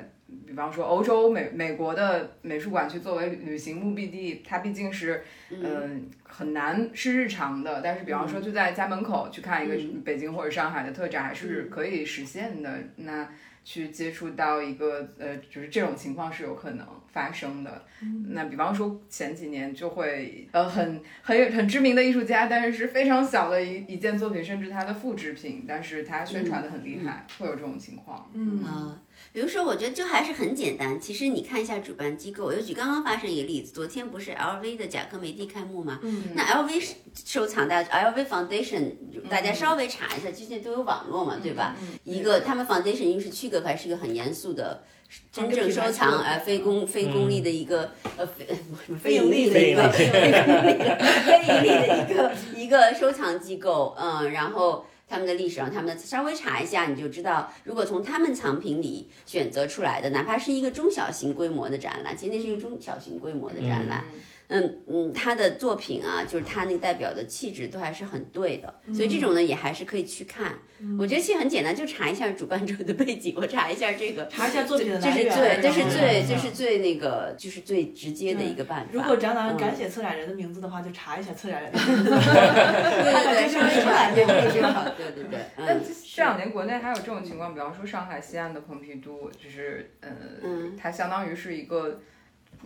比方说欧洲、美美国的美术馆去作为旅行目的地，它毕竟是嗯、很难是日常的。但是比方说就在家门口去看一个北京或者上海的特展，还是可以实现的。那去接触到一个呃，就是这种情况是有可能发生的。那比方说前几年就会呃很很有很知名的艺术家，但是是非常小的一一件作品，甚至他的复制品，但是他宣传的很厉害，会有这种情况。嗯啊，比如说，我觉得就还是很简单。其实你看一下主办机构，我就举刚刚发生一个例子，昨天不是 LV 的贾科梅蒂开幕吗？嗯那 LV 收藏大家 LV Foundation，大家稍微查一下，最近都有网络嘛，对吧？一个他们 Foundation 因为是区隔开，是一个很严肃的。真正收藏呃非公非公利的一个呃非非盈利的一个非盈利的一个一个收藏机构，嗯，然后他们的历史上，他们的稍微查一下，你就知道，如果从他们藏品里选择出来的，哪怕是一个中小型规模的展览，其实那是一个中小型规模的展览。嗯嗯嗯，他的作品啊，就是他那个代表的气质都还是很对的，所以这种呢也还是可以去看。我觉得其实很简单，就查一下主办者的背景，我查一下这个，查一下作品的来这是最，这是最，嗯这是最那个，就是最直接的一个办法。如果展览嗯敢写策展人的名字的话，就查一下策展人的名 [laughs] 字。对对对，稍微查一下这个就好。对对对，嗯，但这这两年国内还有这种情况，比方说上海西岸的蓬皮杜，就是呃，嗯它相当于是一个，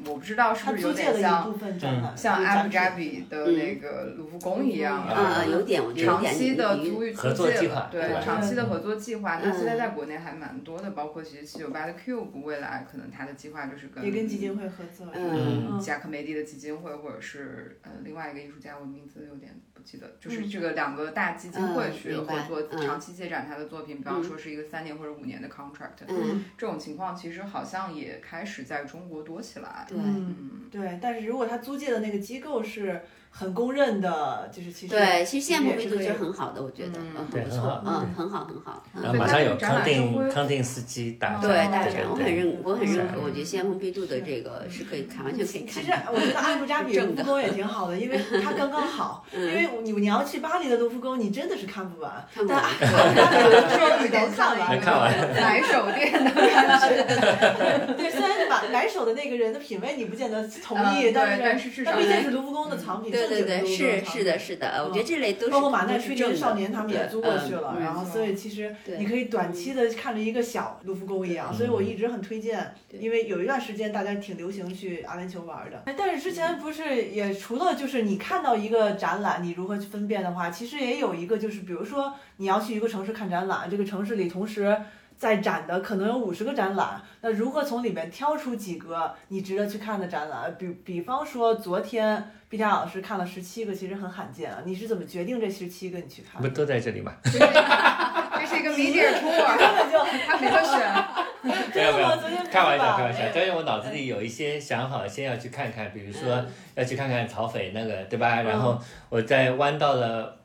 我不知道是不是有点像像有展示阿布扎比的那个卢浮宫一样，啊啊，有点，我觉得长期的租合租借了作计划，对长期的合作计划，那嗯现在在国内还蛮多的，包括其实七九八的 Cube，未来可能它的计划就是跟也跟基金会合作。嗯嗯。贾克梅蒂的基金会，或者是呃另外一个艺术家，我名字有点不记得，就是这个两个大基金会去合作，嗯。长期借展他的作品，比方说是一个三年或者五年的 contract，嗯，这种情况其实好像也开始在中国多起来。对。嗯，对，但是如果他租借的那个机构是很公认的，就是其实对，其实现在蓬皮杜是很好的，我觉得，嗯，对很不错很好，嗯，很好，很好。嗯然后马上有康定康定斯基大展，对大对展，我很认，我很认可。嗯我觉得现在蓬皮杜的这个是可以看，完全可以看其实。我觉得阿布扎比卢浮宫也挺好的，因为它刚刚好。[laughs] 因为你你要去巴黎的卢浮宫，你真的是看不完。看不完但阿布扎比卢浮宫你能看完。能看完买手店的感觉，对，[laughs] 虽然买买手的那个人的品味你不见得同意，但是但是至少但毕竟是卢浮宫的藏品，对对对，是是的，是的，我觉得这类都是包括马奈吹牛少年他们也租过去了，嗯然后所以其实你可以短期的看着一个小卢浮宫一样，所以我一直很推荐，因为有一段时间大家挺流行去阿联酋玩的。哎但是之前不是也除了就是你看到一个展览，你如何去分辨的话，其实也有一个就是比如说你要去一个城市看展览，这个城市里同时。在展的可能有五十个展览，那如何从里面挑出几个你值得去看的展览？比比方说昨天毕加老师看了十七个，其实很罕见啊。你是怎么决定这十七个你去看不？都在这里吗？[laughs] 这是这是一个 media [laughs] tour，根本就他没得选。[laughs] 没有没有开玩笑吧开玩笑。但是我脑子里有一些想好，先要去看看，比如说要去看看曹斐那个，对吧？然后我在弯到了。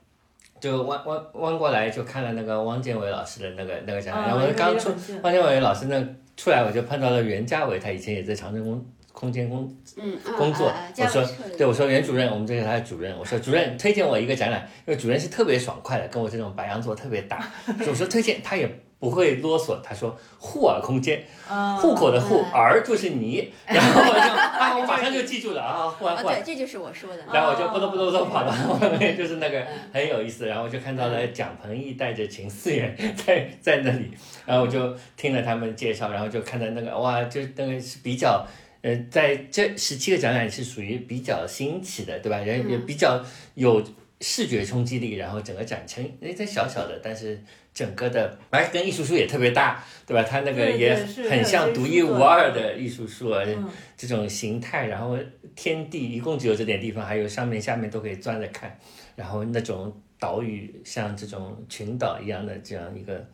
就弯弯弯过来，就看了那个汪建伟老师的那个那个展览，啊然后我刚出汪建伟老师那出来，我就碰到了袁家伟，他以前也在长征空空间工工作我说对，我说袁主任，我们这是他的主任。我说主任推荐我一个展览，因为主任是特别爽快的，跟我这种白羊座特别搭。[laughs] 我说推荐，他也不会啰嗦。他说户耳空间，啊户口的户，嗯耳就是你。[laughs] 然后我就啊，我马上就记住了啊，户耳啊，户耳对，。这就是我说的。然后我就咕噜咕噜噜跑到后面，就是那个很有意思。然后我就看到了蒋鹏毅带着秦思远在在那里，然后我就听了他们介绍，然后就看到那个哇，就那个是比较。呃，在这十七个展览是属于比较新奇的，对吧？人也比较有视觉冲击力，然后整个展陈，哎，这小小的，但是整个的，哎。跟艺术书也特别搭，对吧？它那个也很像独一无二的艺术书这种形态，然后天地一共只有这点地方，还有上面下面都可以钻着看，然后那种岛屿像这种群岛一样的这样一个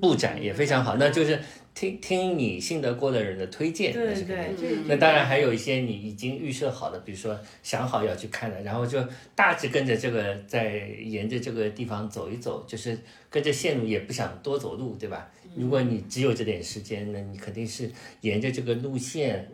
布展也非常好，那就是听听你信得过的人的推荐，那是肯定那当然还有一些你已经预设好的，比如说想好要去看的，然后就大致跟着这个在沿着这个地方走一走，就是跟着线路，也不想多走路，对吧？如果你只有这点时间，那你肯定是沿着这个路线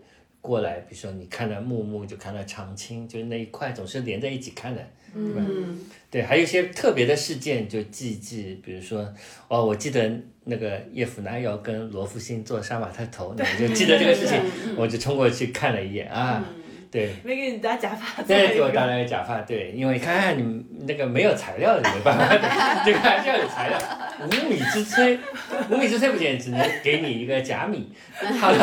过来。比如说你看到木木，就看到长青，就是那一块总是连在一起看的。嗯对，还有一些特别的事件就记一记，比如说，哦，我记得那个叶甫那要跟罗福星做杀马特头，那我就记得这个事情，我就冲过去看了一眼啊，对。没给你搭假发，对，给我搭了个假发，对，因为看看你们那个没有材料的没办法，[laughs] 这个还是要有材料。无米之炊，无米之炊不行，只能给你一个假米。好的，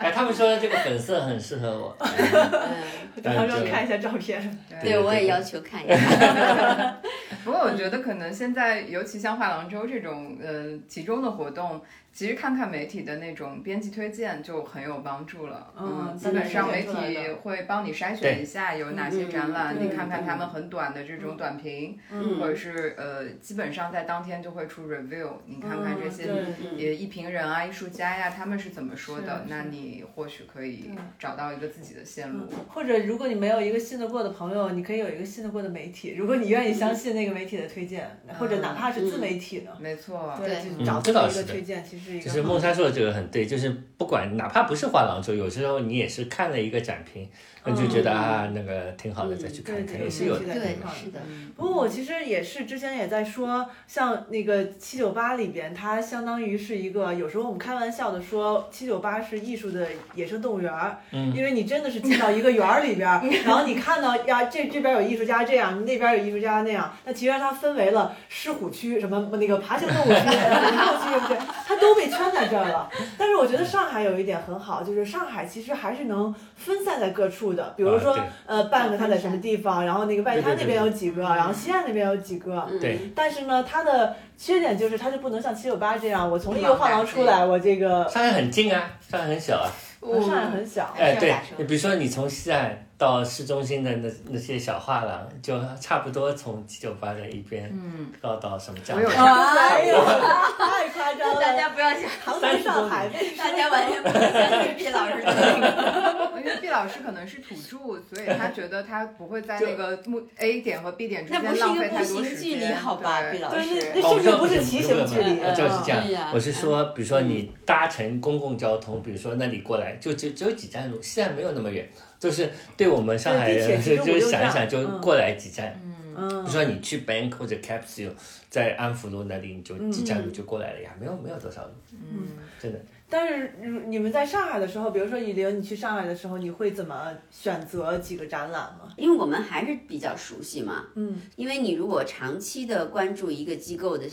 哎，他们说这个粉色很适合我。嗯，然后让看一下照片。对，我也要求看一下。[laughs] [laughs] 不过我觉得可能现在，尤其像画廊周这种呃集中的活动，其实看看媒体的那种编辑推荐就很有帮助了。嗯基本上媒体会帮你筛选一下有哪些展览，你看看他们很短的这种短评，嗯或者是呃基本上在当天就会出 review，你看看这些也艺评人啊、艺术家呀，他们是怎么说的，那你或许可以找到一个自己的线路。或者如果你没有一个信得过的朋友，你可以有一个信得过的媒体。如果你愿意相信那个媒体的推荐，或者哪怕是自媒体的，没错，对，就找嗯这倒是的一个推荐，其实是一个就是孟莎说的这个很对，就是不管哪怕不是画廊周，有时候你也是看了一个展评，你就觉得啊那个挺好的，再去看看对对也是有的。对是的。不过我其实也是之前也在说，像那个七九八里边，它相当于是一个，有时候我们开玩笑的说，七九八是艺术的野生动物园儿，因为你真的是进到一个园儿里边儿，[laughs] 然后你看到呀，这这边有艺术家这样，那边有艺术家那样，那其实它分为了狮虎区，什么那个爬行动物区、人兽区，对不对？它都被圈在这儿了。但是我觉得上海有一点很好，就是上海其实还是能分散在各处的，比如说、啊呃，半个它在什么地方，然后那个外滩那边有几个，然后西岸那边有几个。对，但是呢，它的缺点就是它就不能像七九八这样，我从一个画廊出来，我这个上海很近啊，上海很小啊。上海很小。哎，对比如说你从西岸到市中心的那那些小画廊，就差不多从七九八的一边，嗯，到到什么江我有边，哎呦，太 [laughs] 夸张了！大家不要想，唐从上海大家完全不能相信毕老师的那个。因为毕老师可能是土著，所以他觉得他不会在那个目 A 点和 B 点之那不是间浪费太多时行距离，间。好吧，对毕老对，师。那那甚至不是骑行距离，哦就是这样。我是说，比如说你搭乘公共交通，比如说那里过来，就只只有几站路，现在没有那么远，就是对我们上海人就其实五六想一想，就嗯过来几站。嗯比如说你去 Bank 或者 Capsule，在安福路那里，你就几站路就过来了呀，没有没有多少路，嗯，真的。但是如你们在上海的时候，比如说雨玲，你去上海的时候，你会怎么选择几个展览吗？因为我们还是比较熟悉嘛，嗯，因为你如果长期的关注一个机构的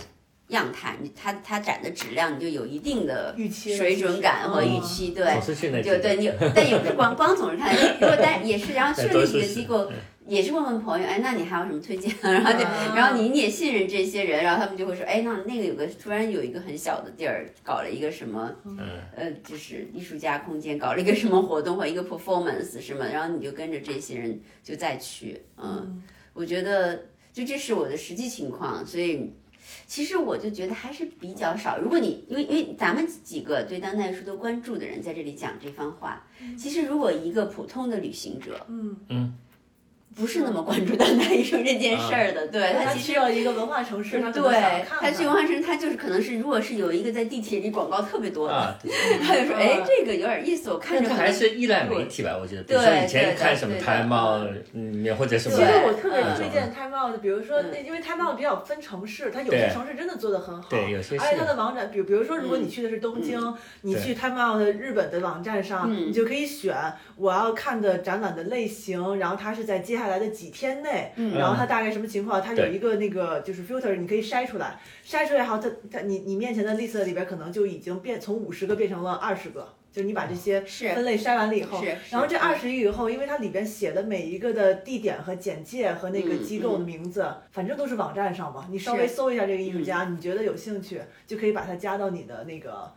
样态，你它它展的质量，你就有一定的预期水准感和预期，对。总，是去那就对你，但也不是光光总是看，如果但也是，然后去了几个机构，也是问问朋友，哎，那你还有什么推荐？[laughs] 然后就，啊。然后你你也信任这些人，然后他们就会说，哎，那那个有个突然有一个很小的地儿，搞了一个什么，嗯，呃，就是艺术家空间，搞了一个什么活动或一个 performance 什么，然后你就跟着这些人就再去，嗯，我觉得就这是我的实际情况，所以。其实我就觉得还是比较少。如果你因为因为咱们几个对当代艺术都关注的人在这里讲这番话，其实如果一个普通的旅行者，嗯。嗯，不是那么关注当代艺术这件事儿的，对他其实他去了一个文化城市，对看他去文化城，他就是可能是如果是有一个在地铁里广告特别多的，[laughs] 他就说哎这个有点意思，我看着还是依赖媒体吧，我觉得，比对如说以前对看什么对 Time Out 嗯，或者什么，其实我特别嗯推荐 Time Out 的，比如说，因为 Time Out 比较分城市，它有些城市真的做得很好，对有些是而且它的网站，比比如说，如果你去的是东京，你去 Time Out 的日本的网站上，嗯你就可以选我要看的展览的类型，然后它是在接下来的几天内，嗯。然后它大概什么情况，它有一个那个就是 filter，你可以筛出来，筛出来后，它它你你面前的 list 里边可能就已经变从五十个变成了二十个。就是你把这些分类筛完了以后然后这嗯二十个以后，因为它里边写的每一个的地点和简介和那个嗯机构的名字，反正都是网站上嘛，你稍微搜一下这个艺术家，你觉得有兴趣，就可以把它加到你的那个，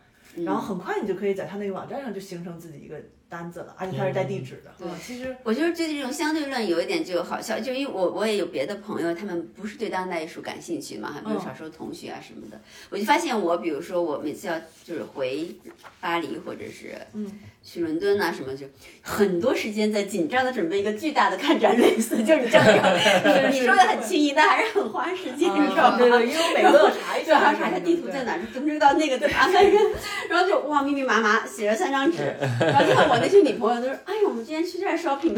然后很快你就可以在他那个网站上就形成自己一个单子了，而且它是带地址的。对，其实我就是对这种相对论有一点就好笑，就因为我我也有别的朋友，他们不是对当代艺术感兴趣嘛，还比如嗯小时候同学啊什么的，我就发现我比如说我每次要就是回巴黎或者是嗯去伦敦啊什么，就很多时间在紧张的准备一个巨大的看展 list，就是你这样，[laughs] 你你说的很轻易，但还是很花时间，你知道吗？对对，因为我每个都要查一 [laughs] 下，还下，要查一下地图在哪儿，怎么知道那个在哪？反正，[laughs] 然后就哇密密麻麻写了三张纸，然后我那些女朋友都说，哎呀，我们今天去这儿 shopping，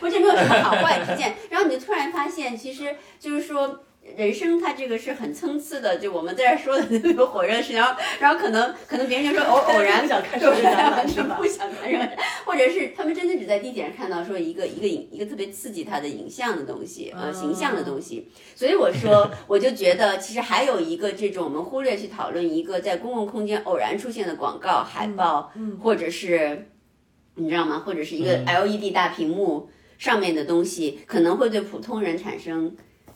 我这没有什么好坏之见。然后你就突然发现，其实就是说。人生它这个是很参差的，就我们在这儿说的那个火热的事，然后然后可能可能别人就说偶偶然 [laughs] 不想看，手机展览完全不想看什么，或者是他们真的只在地铁上看到说一个一个影一个特别刺激他的影像的东西，呃，形象的东西。所以我说，我就觉得其实还有一个这种我们忽略去讨论一个在公共空间偶然出现的广告、海报，嗯或者是你知道吗？或者是一个嗯 LED 大屏幕上面的东西，可能会对普通人产生。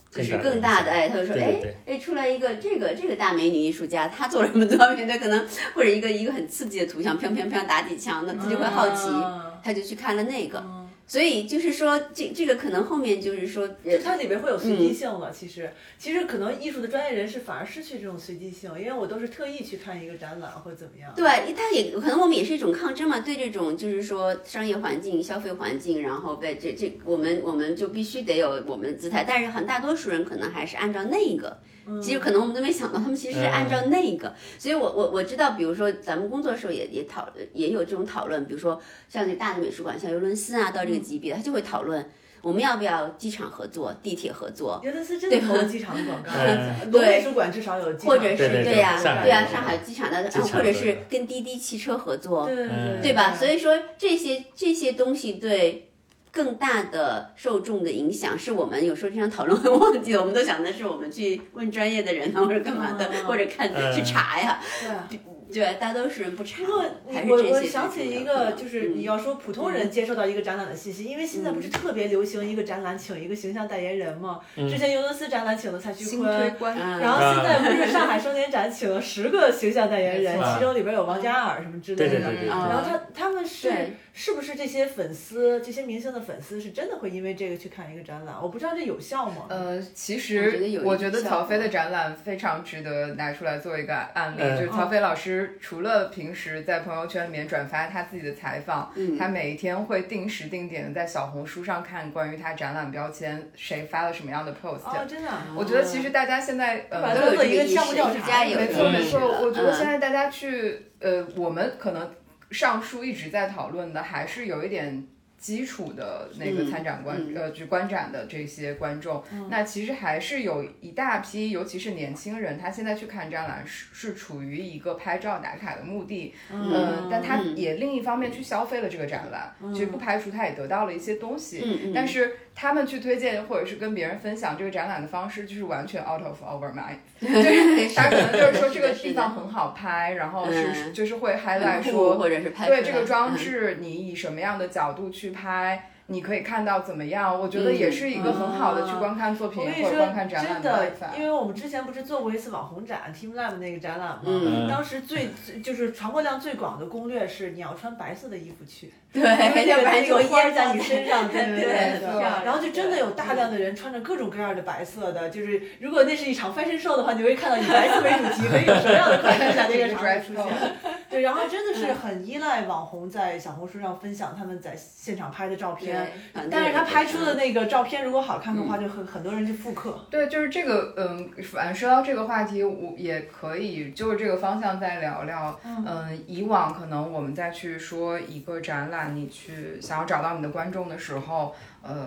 就是更更大的哎，他就说哎哎，出来一个这个这个大美女艺术家，她做了什么多方面的可能，[laughs] 或者一个一个很刺激的图像，砰砰砰打几枪，那他就会好奇，啊他就去看了那个。嗯所以就是说，这这个可能后面就是说，呃它里面会有随机性了。其实，其实可能艺术的专业人士反而失去这种随机性，因为我都是特意去看一个展览或者怎么样。对，它也可能我们也是一种抗争嘛，对这种就是说商业环境、消费环境，然后被这这我们我们就必须得有我们的姿态，但是很大多数人可能还是按照那个。其实可能我们都没想到，他们其实是按照那个，所以我我我知道，比如说咱们工作的时候也也讨也有这种讨论，比如说像那大的美术馆，像尤伦斯啊，到这个级别，他就会讨论我们要不要机场合作、地铁合作，尤伦斯真的投了机场的广告，[laughs] 嗯龙美术馆至少有机场，或者是对对对呀、上海对呀、有上海机场的，或者是跟滴滴汽车合作，对对吧？所以说这些这些东西对更大的受众的影响，是我们有时候经常讨论会忘记的。我们都想的是我们去问专业的人啊，或者干嘛的，嗯或者看嗯去查呀。对。对，大多数人不查不过，我我想起一个，就是嗯你要说普通人接受到一个展览的信息，因为现在不是特别流行一个展览请一个形象代言人嘛？之前尤伦斯展览请了蔡徐坤，然后现在不是 [laughs] 上海双年展请了十个形象代言人其中里边有王嘉尔什么之类的。然后他他们是是不是这些粉丝，这些明星的粉丝是真的会因为这个去看一个展览？我不知道这有效吗？呃，其我觉得有一实我觉得曹飞的展览非常值得拿出来做一个案例。嗯就是曹飞老师除了平时在朋友圈里面转发他自己的采访，嗯他每一天会定时定点的在小红书上看关于他展览标签谁发了什么样的 post。哦，真的啊。我觉得其实大家现在呃都有一个意识项目调查没错没错，我觉得嗯现在大家去呃，我们可能上述一直在讨论的，还是有一点基础的那个嗯参展观、嗯。呃，就观展的这些观众。那其实还是有一大批，尤其是年轻人，他现在去看展览是是处于一个拍照打卡的目的，嗯，但他嗯。也另一方面去消费了这个展览，其实不排除他也得到了一些东西，但是他们去推荐或者是跟别人分享这个展览的方式，就是完全 out of our mind，[laughs] 就是他可能就是说这个地方很好拍，然后是嗯就是会 highlight 说或者是拍对这个装嗯。置，你以什么样的角度去拍，你可以看到怎么样，我觉得也是一个很好的去观看作品我跟你说或者观看，展览真的办法，。因为我们之前不是做过一次网红展 Team Lab 那个展览吗？嗯。当时最最就是传播量最广的攻略是你要穿白色的衣服去，[laughs] 对，因为要不然就那个花儿在你身上，[laughs] 对对对然后就真的有大量的人穿着各种各样的白色的，就是如果那是一场 fashion show 的话，你会看到以白色为主题，可以有什么样的款式在那个场景出现。[laughs] 对，然后真的是很依赖网红在小红书上分享他们在现场拍的照片，对，但是他拍出的嗯那个照片如果好看的话，就很很多人去复刻。对，就是这个，嗯，反说到这个话题，我也可以就是这个方向再聊聊。嗯，以往可能我们再去说一个展览，你去想要找到你的观众的时候，呃。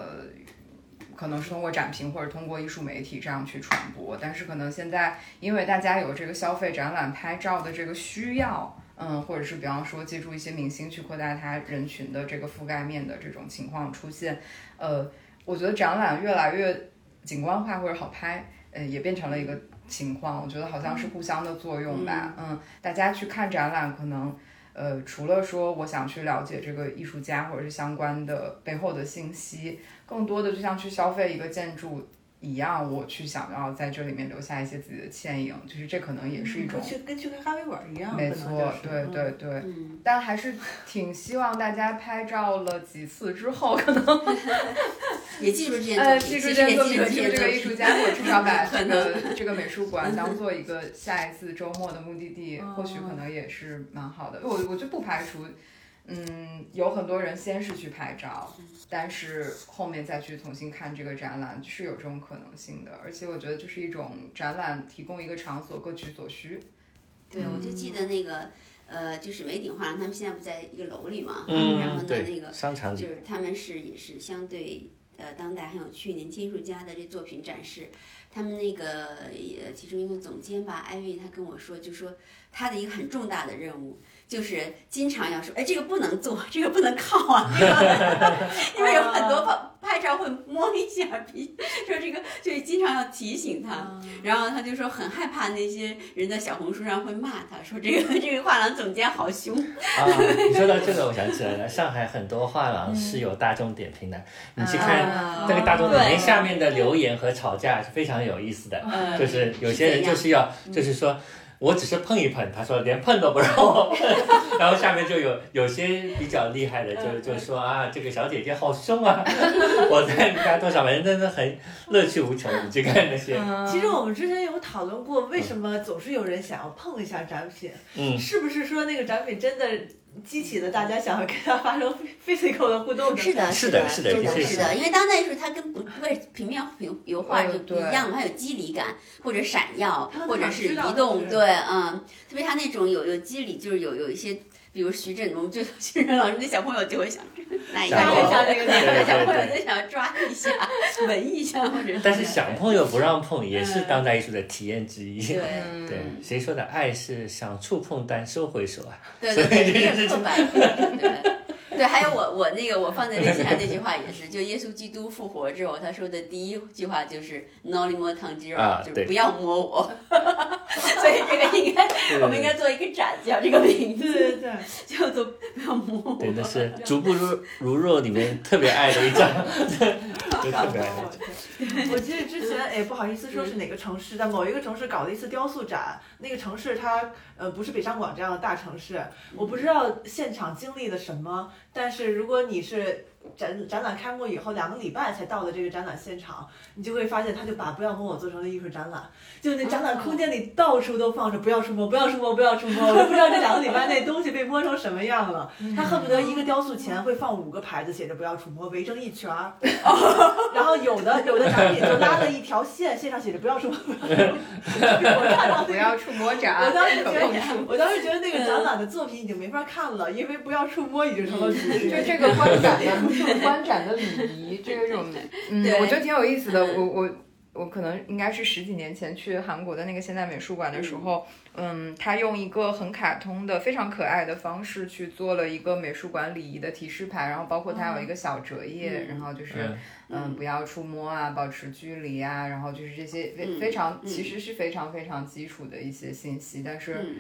可能是通过展评或者通过艺术媒体这样去传播，但是可能现在因为大家有这个消费展览拍照的这个需要，嗯，或者是比方说借助一些明星去扩大他人群的这个覆盖面的这种情况出现，呃，我觉得展览越来越景观化或者好拍，呃，也变成了一个情况。我觉得好像是互相的作用吧。嗯，大家去看展览，可能呃，除了说我想去了解这个艺术家或者是相关的背后的信息，更多的就像去消费一个建筑。一样，我去想要在这里面留下一些自己的倩影，就是这可能也是一种跟去跟去咖啡馆一样，没错就，是对嗯对对，嗯，但还是挺希望大家拍照了几次之后，可能 [laughs] 也记住这件呃作品，记住这件作品，记住这个艺术家，或者至少 [laughs] 把这个这个美术馆当 [laughs] 做一个下一次周末的目的地，嗯或许可能也是蛮好的。我我就不排除。嗯，有很多人先是去拍照，但是后面再去重新看这个展览，是有这种可能性的。而且我觉得就是一种展览提供一个场所，各取所需。对，我就记得那个呃，就是梅鼎画廊，他们现在不在一个楼里嘛，嗯然后呢，那个商场里就是他们是也是相对呃当代很有趣年轻艺术家的这作品展示。他们那个呃，其中一个总监吧，艾薇，他跟我说，就说他的一个很重大的任务，就是经常要说，哎，这个不能做，这个不能靠啊，这个 [laughs] 因为有很多拍拍照会摸一下鼻，说这个就是经常要提醒他。然后他就说很害怕那些人在小红书上会骂他，说这个这个画廊总监好凶。啊，你说到这个，我想起来了，上海很多画廊是有大众点评的，你去看啊那个大众点评下面的留言和吵架是非常有意思的，嗯就是有些人就是要，就是说。我只是碰一碰，他说连碰都不让我碰，[laughs] 然后下面就有有些比较厉害的就就说啊，这个小姐姐好凶啊，[laughs] 我在你家多少，反正真的很乐趣无穷。你去看那些，其实我们之前有讨论过，为什么总是有人想要碰一下展品？嗯。是不是说那个展品真的激起了大家想要跟他发生 [laughs] physical 的互动？是的，是的是的的是的，是是的，因为当代艺术它跟不不是平面油油画就不一样，它有肌理感或者闪耀，或者是移动，对，嗯，特别它那种有有肌理，就是有有一些。比如徐振，我们就徐振老师那小朋友就会想哪一个想一下那个哪个小朋友就想要抓一下、闻一下，或者但是想碰又不让碰，也是当代艺术的体验之一。[laughs] 对对，谁说的爱是想触碰但收回手啊？对对对，这是刻板，对。[laughs] 对，还有我我那个我放在微信上那句话也是，就耶稣基督复活之后，他说的第一句话就是 “No more t a n g i r 啊就是不要摸我。[laughs] 所以这个应该我们应该做一个展，叫这个名对字，对对，[laughs] 叫做不要摸我。对，那是《逐步如如若》里面特别爱的一张，就特别爱的一张。我记得之前哎，不好意思说是哪个城市，在某一个城市搞了一次雕塑展，那个城市它呃不是北上广这样的大城市，我不知道现场经历了什么，但是如果你是展展览开幕以后两个礼拜才到的这个展览现场，你就会发现他就把不要摸我做成了艺术展览，就那展览空间里到处都放着不要触摸，不要触摸，不要触摸，我都不知道这两个礼拜内东西被摸成什么样了。[laughs] 他恨不得一个雕塑前会放五个牌子，写着不要触摸，围成一圈儿。[laughs] 然后有的有的展品就拉了一条线，线上写着不要触摸。[laughs] 我看到不要触摸展，我当时觉得，我当时觉得那个展览的作品已经没法看了，因为不要触摸已经成了主就角。这个观观展的礼仪，[laughs] 这种，嗯，对。我觉得挺有意思的。我我我可能应该是十几年前去韩国的那个现代美术馆的时候，嗯，他用一个很卡通的、非常可爱的方式去做了一个美术馆礼仪的提示牌，然后包括它有一个小折页，嗯。然后就是。嗯。嗯，不要触摸啊，保持距离啊，然后就是这些非嗯非常，嗯。其实是非常非常基础的一些信息，但是嗯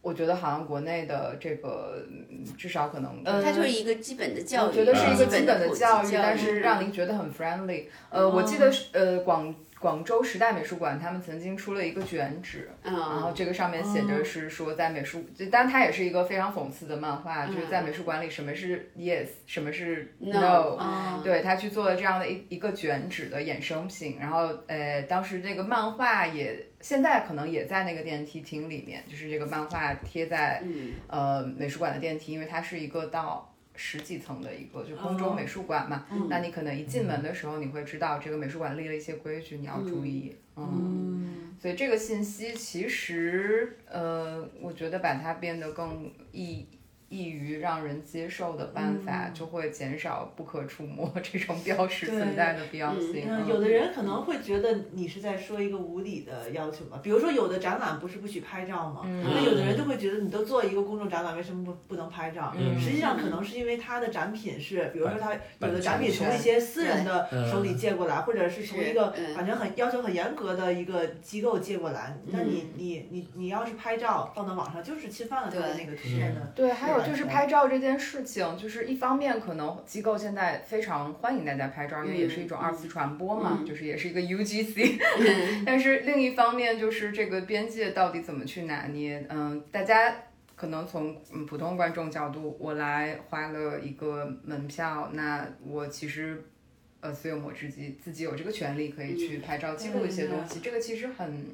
我觉得好像国内的这个嗯至少可能，呃，它就是一个基本的教育，我觉得是一个基本的教育，但是让您觉得很 friendly。呃，我记得是呃广广州时代美术馆他们曾经出了一个卷纸，然后嗯，这个上面写着是说在美术，就当然它也是一个非常讽刺的漫画，就是在美术馆里什么是 yes，什么是。嗯。对他去做了这样的一一个卷纸的衍生品，然后呃，当时这个漫画也现在可能也在那个电梯厅里面，就是这个漫画贴在嗯。呃美术馆的电梯，因为它是一个到十几层的一个就宫中美术馆嘛，嗯。那你可能一进门的时候，你会知道这个美术馆立了一些规矩，你要注意，嗯，所以这个信息其实呃，我觉得把它变得更易。易于让人接受的办法，就会减少不可触摸 [laughs] 这种标识存在的必要性。嗯，有的人可能会觉得你是在说一个无理的要求吧，比如说有的展览不是不许拍照吗？嗯？那有的人就会觉得你都做一个公众展览，为什么不不能拍照？嗯？实际上可能是因为他的展品是，比如说他有的展品从一些私人的手里借过来，或者是从一个反正很要求很严格的一个机构借过来，那你你你你要是拍照放到网上，就是侵犯了他的那个图片的。对，还有就是拍照这件事情，就是一方面可能机构现在非常欢迎大家拍照，因为也是一种二次传播嘛，就是也是一个 UGC。[laughs] 但是另一方面就是这个边界到底怎么去拿捏？嗯，大家可能从嗯普通观众角度，我来花了一个门票，那我其实。呃，所有我自己自己有这个权利可以去拍照记录一些东西，这个其实很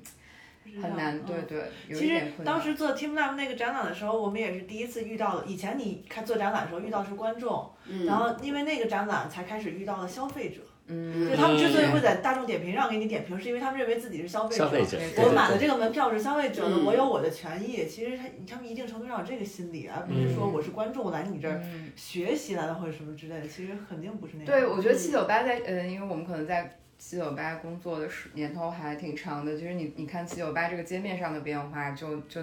很难，对嗯对，有一其实点困难。当时做 Team Lab 那个展览的时候，我们也是第一次遇到了。以前你看做展览的时候遇到是观众，嗯然后因为那个展览才开始遇到了消费者。嗯就他们之所以会在大众点评上给你点评，是因为他们认为自己是消费者。消费者，我买了这个门票是消费者的，嗯我有我的权益。其实他他们一定程度上有这个心理，而不是说嗯我是观众来你这儿嗯学习来了或者什么之类的。其实肯定不是那样。对，我觉得七九八在呃，因为我们可能在七九八工作的时年头还挺长的，就是你你看七九八这个街面上的变化就，就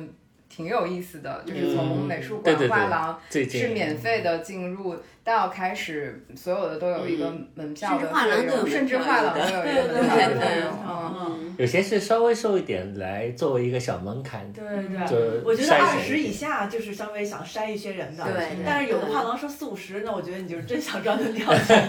挺有意思的，就是从美术馆、对对对画廊是免费的进入，到开始所有的都有一个门票的甚至画廊费用，都有甚至画廊都有一个对对门票的对费用，嗯。嗯，有些是稍微收一点来作为一个小门槛，对对就我觉得二十以下就是稍微想筛一些人的，对但是有的画廊说四五十，那我觉得你就是真想赚门票钱，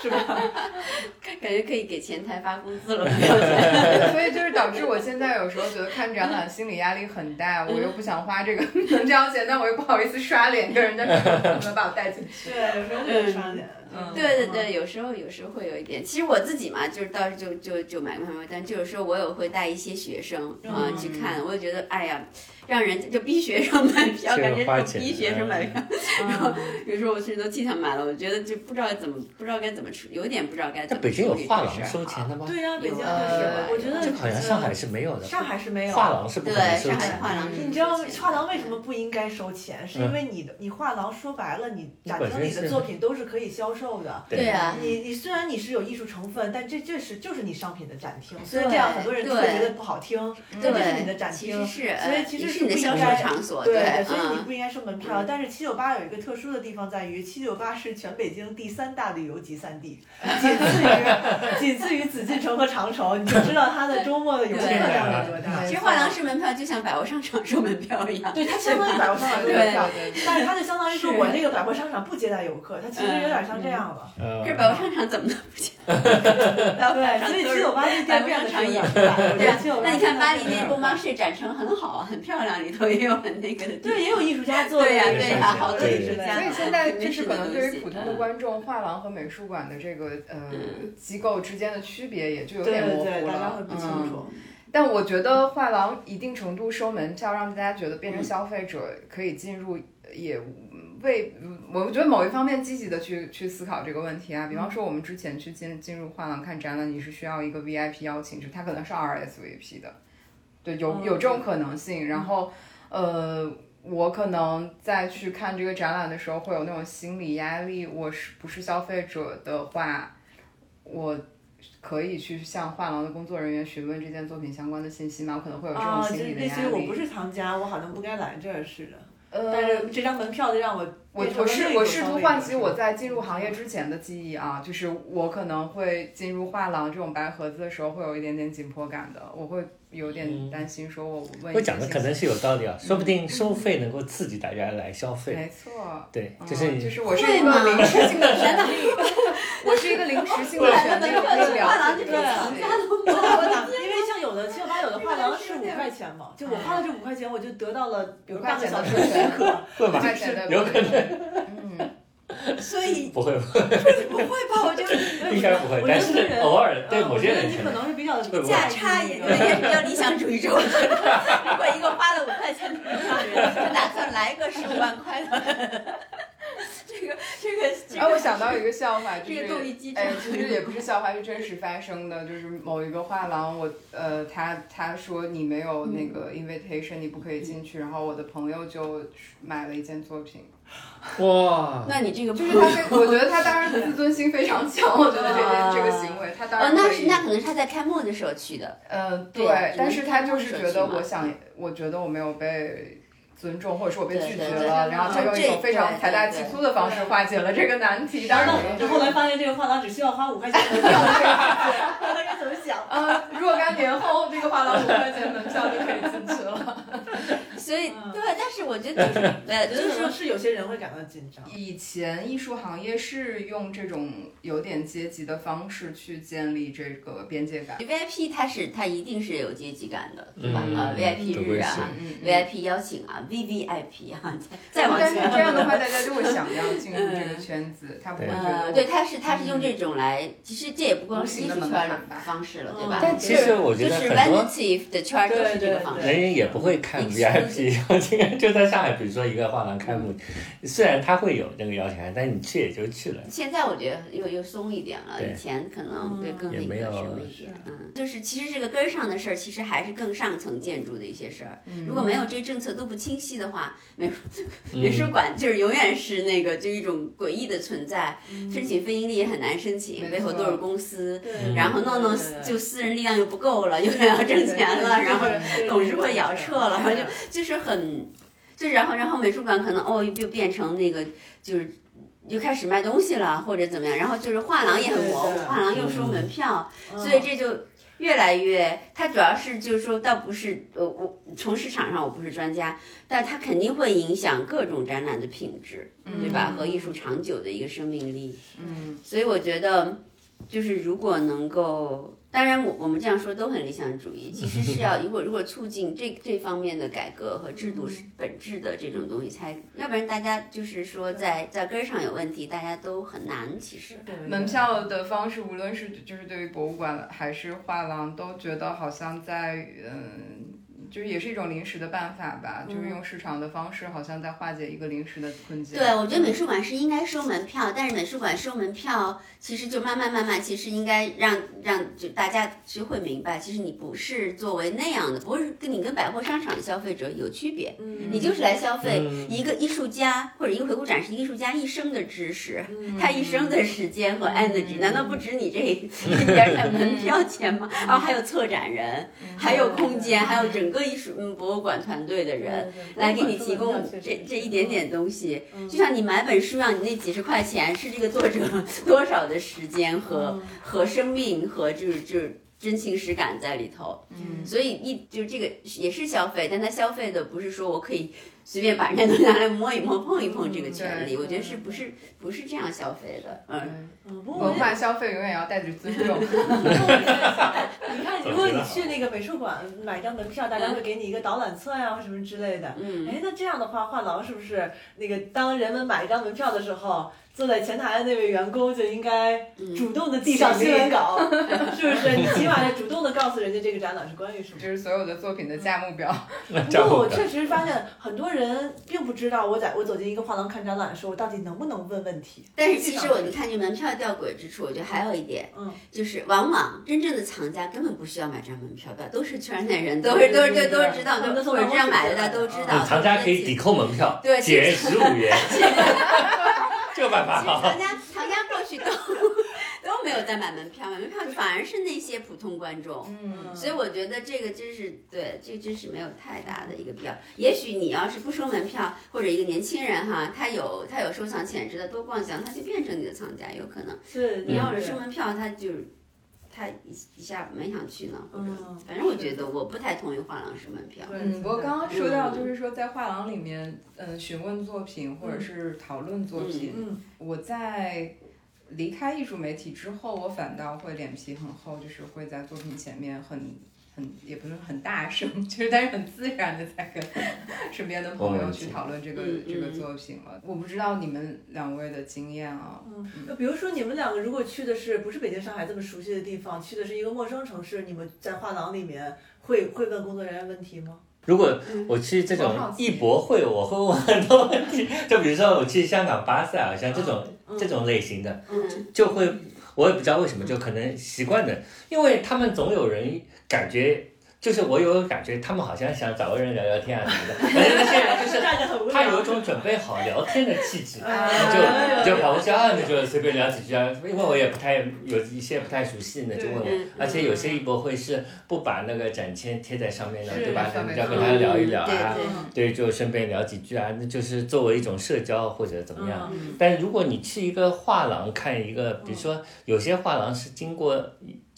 是吧？[laughs] 感觉可以给前台发工资了。[laughs] 所以就是导致我现在有时候觉得看展览心理压力很大，[laughs] 我又不想花这个能交钱，但我又不好意思刷脸跟人家说能不能把我带进去。对，有时候就是刷脸。嗯对对对，有时候有时候会有一点。其实我自己嘛，就是倒是就就就买门票，但就有时候我也会带一些学生啊、嗯去看，我就觉得哎呀，让人就逼学生买票，感觉 [laughs] 逼学生买票。[laughs] 然后嗯有时候我甚至都替他买了，我觉得就不知道怎么不知道该怎么处，有点不知道该怎么在北京有处理画廊这事儿收钱的吗？对呀、北京有就是，我觉得这好像上海是没有的，上海是没有画廊是不可能对上海收钱的。画廊是你知道画廊为什么不应该收钱？是因为你的你画廊说白了，你展厅里的作品都是可以销售的。对啊，你你虽然你是有艺术成分，但这这是就是你商品的展厅。虽然这样很多人会觉得不好听，但这是你的展厅，其实是，所以其实是你的销售应该场所，对对，所以你嗯不应该收门票。但是七九八有一个特殊的地方在于，七九八是全北京第三大旅游集散地，仅次于 [laughs] 仅次于紫禁城和长城，你就知道它的周末的游客量有多大。其实画廊是门票，就像百货商场收门票一样。对，它相当于百货商场收对门票，但是它就相当于说我那个百货商场不接待游客，它其实有点像这样了。呃这百货商场怎么能不见？[laughs] 对，所以七九八这店变得是有点大。我觉对那你看巴黎那工坊室展成很好啊，很漂亮，里头也有很那个的。对，也有艺术家做的对呀对呀好多艺术家所以现在就是可能对于普通的观众，画廊和美术馆的这个呃机构之间的区别也就有点模对对，糊大家会了。不清嗯，楚。但我觉得画廊一定程度收门票，让大家觉得变成消费者可以进入，也为我觉得某一方面积极的去去思考这个问题啊。比方说，我们之前去进进入画廊看展览，你是需要一个 VIP 邀请制，它可能是 RSVP 的，对，有有这种可能性。然后，呃。我可能在去看这个展览的时候，会有那种心理压力。我是不是消费者的话，我可以去向画廊的工作人员询问这件作品相关的信息吗？我可能会有这种心理的类压力。似于我不是藏家，我好像不该来这儿似的。呃，但是这张门票就让我我我试我试图唤起我在进入行业之前的记忆啊，就是我可能会进入画廊这种白盒子的时候会有一点点紧迫感的，我会有点担心，说我问一我讲的可能是有道理啊，说不定收费能够刺激大家来消费。没错，对，嗯就是你就是我是一个临时性的权利，我是一个临时性的权利，我可以了是五块钱嘛，就我花了这五块钱，我就得到了比如半个小时的许可。会吗？有可能嗯，所以不会，不会不会吧？[laughs] 我觉得应该不会我，觉但是得个人偶尔对嗯某我觉得你可些人可能能是比较价差也对，也是比较理想主义者。我觉得，如果一个花了五块钱的人，[laughs] 就打算来个十五万块的，这个这个这然后个，我想到一个笑话，就是这个动力机制哎，其实也不是笑话，是真实发生的。就是某一个画廊，我呃，他他说你没有那个 invitation，你不可以进去。然后我的朋友就买了一件作品，哇，那你这个就是他非，我觉得他当然自尊心非常强。我觉得这件这个行为，他当哦，然。那是那可能是他在开幕的时候去的，嗯，对对，但是他就是觉得我想，我觉得我没有被。尊重，或者是我被拒绝了，然后他用一种非常财大气粗的方式化解了这个难题。当然，就后来发现这个画廊只需要花五块钱门 [laughs] 票就可以进去，他该怎么想？啊，[laughs] 若干年后，这个画廊五块钱门票就可以进去了。所以对，但是我觉得 [laughs] 就是对，就就是是说是有些人会感到紧张。以前艺术行业是用这种有点阶级的方式去建立这个边界感。VIP 它是它一定是有阶级感的，对吧？嗯啊，VIP 日啊，VIP 邀请啊，VVIP 啊，再往但是前。这样的话，大家就会想要进入这个圈子，他不会觉呃，得对，他是他是用这种来，其实这也不光是艺术圈的方式了，对嗯吧？但其实我觉就是得很多 vanity 的圈儿都是这个方式。人也不会看 VIP，这个 [laughs] 就在上海，比如说一个画廊开幕，虽然他会有这个邀请函，但你去也就去了。现在我觉得又又松一点了，以前可能会更那也没有个什么一点，嗯，就是其实这个根儿上的事儿，其实还是更上层建筑的一些事儿。如果没有这些政策都不清晰的话，美术美术馆就是永远是那个就一种诡异的存在，申请非盈利也很难申请，背后都是公司，对然后弄弄就私人力量又不够了，又要挣钱了，然后董事会也要撤了，然后就就是很，就然后然后美术馆可能哦又变成那个就是。又开始卖东西了，或者怎么样，然后就是画廊也很模糊，画廊又收门票，嗯所以这就越来越，它主要是就是说，倒不是呃，我从市场上我不是专家，但它肯定会影响各种展览的品质，对吧？和艺术长久的一个生命力。嗯，所以我觉得，就是如果能够，当然我我们这样说都很理想主义，[laughs] 其实是要如果如果促进这这方面的改革和制度是本质的这种东西才，要不然大家就是说在在根儿上有问题，大家都很难。其实，门票的方式，无论是就是对于博物馆还是画廊，都觉得好像在嗯。就是也是一种临时的办法吧，就是用市场的方式，好像在化解一个临时的困境。对，我觉得美术馆是应该收门票，但是美术馆收门票，其实就慢慢慢慢，其实应该让让就大家就会明白，其实你不是作为那样的，不是跟你跟百货商场的消费者有区别，你就是来消费嗯。一个艺术家或者一个回顾展示艺术家一生的知识，嗯他一生的时间和 energy，难道不止你这一 [laughs] 点点门票钱吗？然后还有策展人，还有空间，还有整个艺术嗯博物馆团队的人。来给你提供这这一点点东西，就像你买本书让你那几十块钱是这个作者多少的时间和和生命和就是就是真情实感在里头，嗯。所以一就这个也是消费，但他消费的不是说我可以随便把人家都拿来摸一摸、碰一碰这个权利，我觉得是不是不是这样消费的，嗯。文化消费永远要带着尊重。[laughs] 你看，如果你去那个美术馆买张门票，大家会给你一个导览册呀、或什么之类的。嗯哎，那这样的话，画廊是不是那个当人们买一张门票的时候，坐在前台的那位员工就应该主动的递上新闻稿，[laughs] 是不是？你起码要主动的告诉人家这个展览是关于什么。就是所有的作品的价目表，[laughs] 不过我确实发现很多人并不知道，我在我走进一个画廊看展览的时候，我到底能不能问问题。但是其实我就看这门票吊诡之处，我觉得还有一点，嗯，就是往往真正的藏家根本不需要买张门票的，都是圈内人，都是都是对都是知道，都或者这样买的，大家都知道。嗯藏家可以抵扣门票，对减十五元，[laughs] 这个办法其实好藏。家藏家过去都都没有在买门票，买门票反而是那些普通观众。嗯，所以我觉得这个真是对，这真是没有太大的一个必要。也许你要是不收门票，或者一个年轻人哈，他有他有收藏潜质的，多逛下，他就变成你的藏家，有可能。是你要是收门票，他就他一一下蛮想去呢？嗯反正我觉得我不太同意画廊式门票。嗯，不过刚刚说到，嗯就是说在画廊里面，嗯，询问作品或者是讨论作品，嗯我在离开艺术媒体之后，我反倒会脸皮很厚，就是会在作品前面很很也不是很大声，[laughs] 就是但是很自然的在跟身边的朋友去讨论这个、嗯这个作品了。我不知道你们两位的经验啊，嗯比如说你们两个如果去的是不是北京、上海这么熟悉的地方，去的是一个陌生城市，你们在画廊里面会会问工作人员问题吗？如果我去这种艺博会，我会问很多问题，就比如说我去香港、巴塞尔，像这种、嗯。这种类型的，嗯，就会我也不知道为什么，就可能习惯的，因为他们总有人感觉。就是我有感觉，他们好像想找个人聊聊天啊什么的，而且那些人就是。[laughs] 他有一种准备好聊天的气质，就就跑过去啊，那就随便聊几句啊，因为我也不太有一些不太熟悉的就问而且有些艺博会是不把那个展签贴在上面的，对吧？你就要跟他聊一聊啊，对对，就顺便聊几句啊，那就是作为一种社交或者怎么样。嗯但如果你去一个画廊看一个，比如说有些画廊是经过，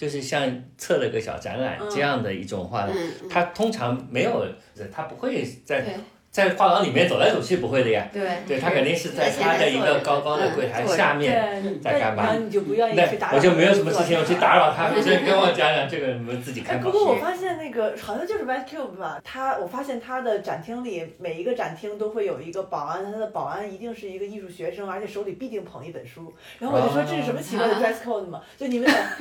就是像策了个小展览嗯。这样的一种画廊，嗯嗯。它通常没有，它不会在对在画廊里面走来走去，不会的呀。对对，他肯定是在他的一个高高的柜台下面对，在干嘛然后你就不愿意那去打扰。我就没有什么事情，我去打扰他，你 [laughs] 先跟我讲讲这个，你们自己哎，看不。过我发现那个好像就是 White Cube 吧，他我发现他的展厅里每一个展厅都会有一个保安，他的保安一定是一个艺术学生，而且手里必定捧一本书。然后我就说这是什么奇怪的 [laughs] dress code 嘛？就你们俩 [laughs]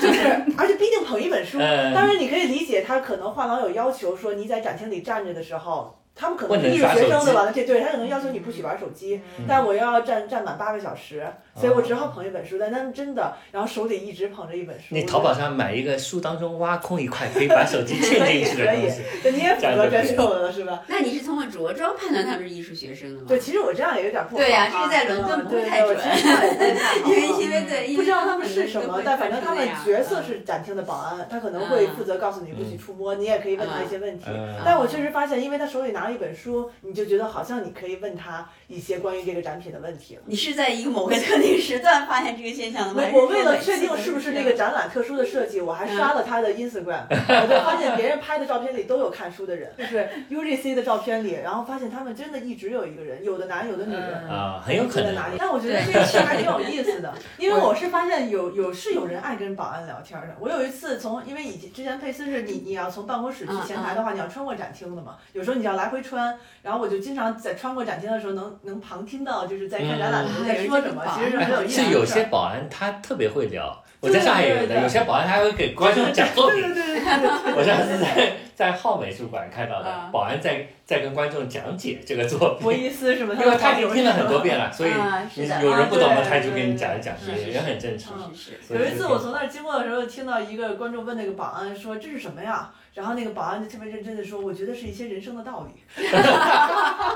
就是，而且必定捧一本书。嗯当然你可以理解，他可能画廊有要求说你在展厅里站着的时候。他们可能不能是艺术学生的完了，这对他可能要求你不许玩手机，但我要站站满八个小时，所以我只好捧一本书。但他们真的，然后手里一直捧着一本书。你淘宝上买一个书当中挖空一块，可以把手机嵌进去的东西。对，你也符合这样就 dress 可以 code 了是吧？那你是通过着装判断他们是艺术学生的吗？对，其实我这样也有点不好。对呀这是在伦敦不对太准 [laughs] 因为因为对，不知道他们是什么，但反正他们角色是是展厅的保安，他可能会负责告诉你不许触摸，你也可以问他一些问题。嗯但我确实发现，因为他手里拿了一本书，你就觉得好像你可以问他一些关于这个展品的问题了。你是在一个某个特定时段发现这个现象的吗？我我为了确定是不是这个展览特殊的设计，我还刷了他的 Instagram，[laughs] 我就发现别人拍的照片里都有看书的人，就是 [laughs] UGC 的照片里，然后发现他们真的一直有一个人，有的男有的女人。啊，很有可能。在哪里？但我觉得这个事还挺有意思的，[laughs] 因为我是发现有有是有人爱跟保安聊天的。我有一次从，因为以前之前佩斯是你你要从办公室去前台的话，你要穿过展厅的嘛，有时候你要来回穿，然后我就经常在穿过展厅的时候能能旁听到就是在看展览的人在说什么，其实是很有意思的。是有些保安他特别会聊，我在上海也有的，有些保安他还会给观众讲作品。对对对对对。我上次在在浩美术馆看到的啊，保安在在跟观众讲解这个作品博品。伊斯什么？[laughs] 因为他已经听了很多遍了，[laughs] 所以你有人不懂的，他就给你讲一讲，是是也很正常。有一次我从那儿经过的时候，听到一个观众问那个保安说：“这是什么呀？”然后那个保安就特别认真的说：“我觉得是一些人生的道理。[laughs] ”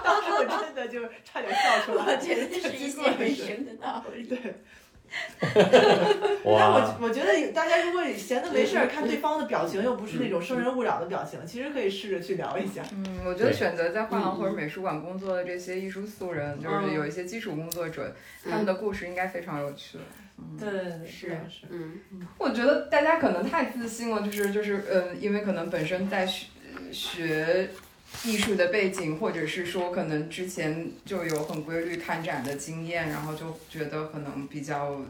当时我真的就差点笑出来。我觉得是一些人生的道理。对。[laughs] 但哇我，我觉得大家如果闲的没事儿看对方的表情，又不是那种生人勿扰的表情，其实可以试着去聊一下。嗯，我觉得选择在画廊或者美术馆工作的这些艺术素人，就是有一些基础工作者，他们的故事应该非常有趣。对对对，是是。嗯，我觉得大家可能太自信了，就是就是嗯，因为可能本身在学学艺术的背景，或者是说可能之前就有很规律看展的经验，然后就觉得可能比较呃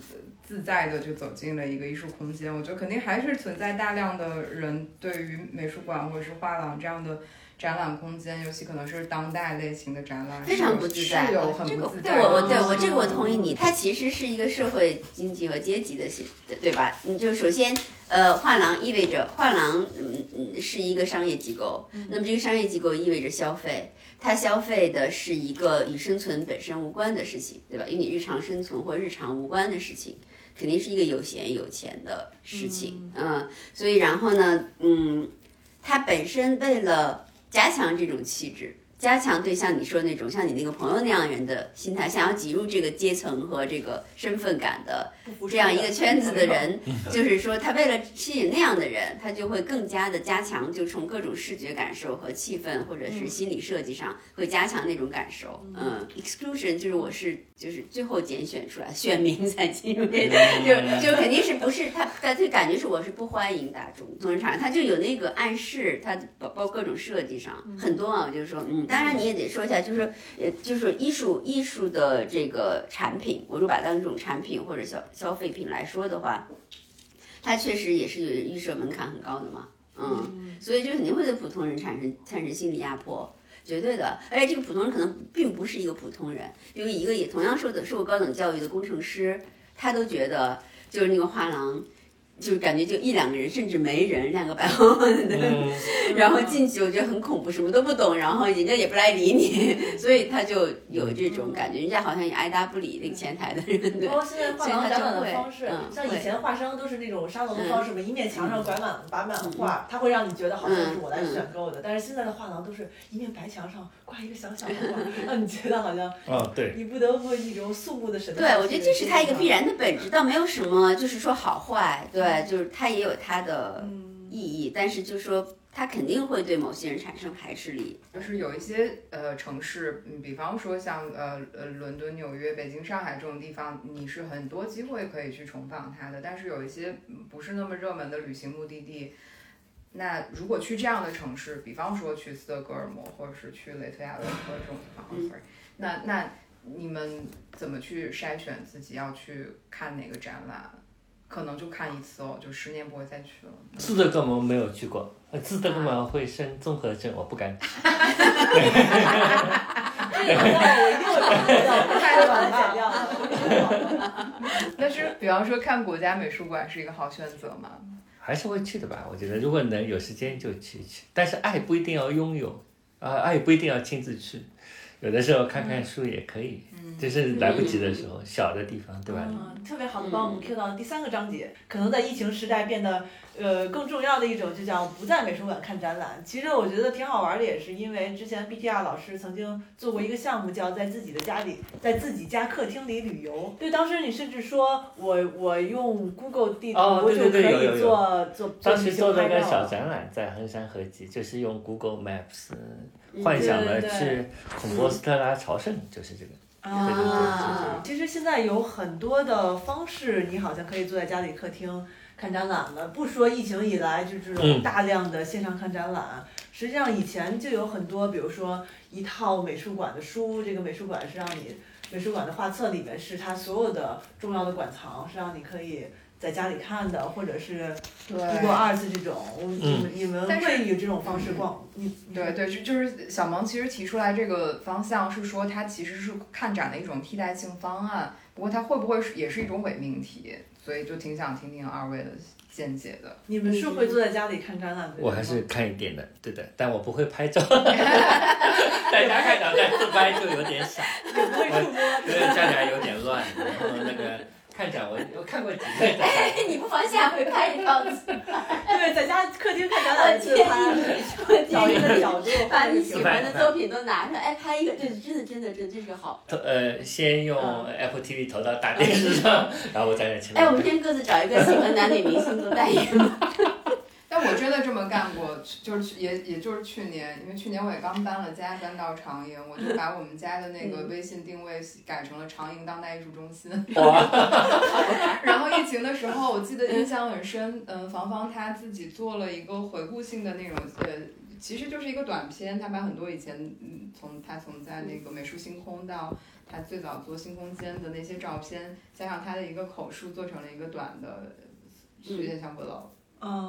自在的就走进了一个艺术空间。我觉得肯定还是存在大量的人对于美术馆或者是画廊这样的。展览空间，尤其可能是当代类型的展览，非常不自在是有很不自在的。对我我对我这个我同意你，它其实是一个社会经济和阶级的系，对吧？你就首先，呃，画廊意味着画廊嗯嗯是一个商业机构，那么这个商业机构意味着消费，它消费的是一个与生存本身无关的事情，对吧？与你日常生存或日常无关的事情。肯定是一个有闲有钱的事情，嗯，所以然后呢，嗯，它本身为了加强这种气质，加强对像你说那种像你那个朋友那样人的心态，想要挤入这个阶层和这个身份感的这样一个圈子的人，[laughs] 就是说他为了吸引那样的人，他就会更加的加强，就从各种视觉感受和气氛或者是心理设计上会加强那种感受。嗯，exclusion 就是我是就是最后拣选出来选民才进入，就就肯定是不是他他就感觉是我是不欢迎大众同仁场，他就有那个暗示，他包包括各种设计上很多啊，我就是说嗯，当然你也得说一下，就是呃就是艺术艺术的这个产品，我如果把它当一种产品或者消消费品来说的话，它确实也是有预设门槛很高的嘛，嗯，所以就肯定会对普通人产生产生心理压迫。绝对的，而且这个普通人可能并不是一个普通人，因为一个也同样受的受过高等教育的工程师，他都觉得就是那个画廊，就是感觉就一两个人，甚至没人，两个白晃晃的，嗯，[laughs] 然后进去我觉得很恐怖，什么都不懂，然后人家也不来理你，所以他就有这种感觉，人家好像也爱答不理那个前台的人，对包。括现在画廊展览的方式像以前画商都是那种沙龙的方式嘛，一面墙上摆满摆满画，他会让你觉得好像是我来选购的。但是现在的画廊都是一面白墙上挂一个小小的画，让你觉得好像啊，对，你不得不一种肃穆的神态对，我觉得这是它一个必然的。的本质，倒没有什么就是说好坏，对，就是它也有它的嗯，意义，但是就是说它肯定会对某些人产生排斥力。就是有一些呃城市，嗯，比方说像呃呃伦敦、纽约、北京、上海这种地方，你是很多机会可以去重访它的。但是有一些嗯不是那么热门的旅行目的地，那如果去这样的城市，比方说去斯德哥尔摩，或者是去雷特雅未克这种地方、那那你们怎么去筛选自己要去看哪个展览？可能就看一次哦，就十年不会再去了。自德哥尔摩没有去过，呃斯德哥尔摩会生综合症，我不敢去。这个我一定会剪掉，太短了，剪掉了。但是，比方说看国家美术馆是一个好选择吗？还是会去的吧，我觉得如果能有时间就去一去，但是爱不一定要拥有，啊，爱也不一定要亲自去，有的时候看看书也可以，就是来不及的时候，小的地方，对吧？嗯，特别好的帮我们 Q 到第三个章节，可能在疫情时代变得呃更重要的一种，就叫不在美术馆看展览。其实我觉得挺好玩的，也是因为之前 BTR 老师曾经做过一个项目，叫在自己的家里，在自己家客厅里旅游。对，当时你甚至说我我用 Google 地图就可以做做当时做了一个小展览，在衡山合集，就是用 Google Maps 幻想了对对对去孔波斯特拉朝圣，就是这个。啊，其实现在有很多的方式，你好像可以坐在家里客厅看展览了。不说疫情以来就这种嗯大量的线上看展览，实际上以前就有很多，比如说一套美术馆的书，这个美术馆是让你美术馆的画册里面是它所有的重要的馆藏，是让你可以在家里看的，或者是对 Google Arts 这种，我你们你们但会以这种方式逛？你你对对，就就是小萌其实提出来这个方向是说，它其实是看展的一种替代性方案。不过它会不会是也是一种伪命题？所以就挺想听听二位的见解的。你们是会坐在家里看展览的？我还是看一点的，对的，但我不会拍照，[laughs] 在家看展再自拍就有点傻，也 [laughs] 不会触摸。对，家里还有点乱。然后那个看展我我看过几个展，你不妨下回拍一张，[laughs] 对，在家客厅看展览自拍，我找一个角度，把你喜欢的作品都拿出来，哎，拍一个，这是真的真的真的这是好。投呃，先用 Apple TV 投到大电视上，然后我在那前面哎，我。们先各自找一个喜欢男女明星做代言吧。[laughs] 但我真的这么干过，就是也也就是去年，因为去年我也刚搬了家，搬到长营，我就 [laughs] 把我们家的那个微信定位改成了长营当代艺术中心。[laughs] 哇，然后疫情的时候，我记得印象很深，嗯，房房他自己做了一个回顾性的那种，呃，其实就是一个短片，他把很多以前，嗯，从他从在那个美术星空到他最早做新空间的那些照片，加上他的一个口述，做成了一个短的，有点像 vlog 嗯，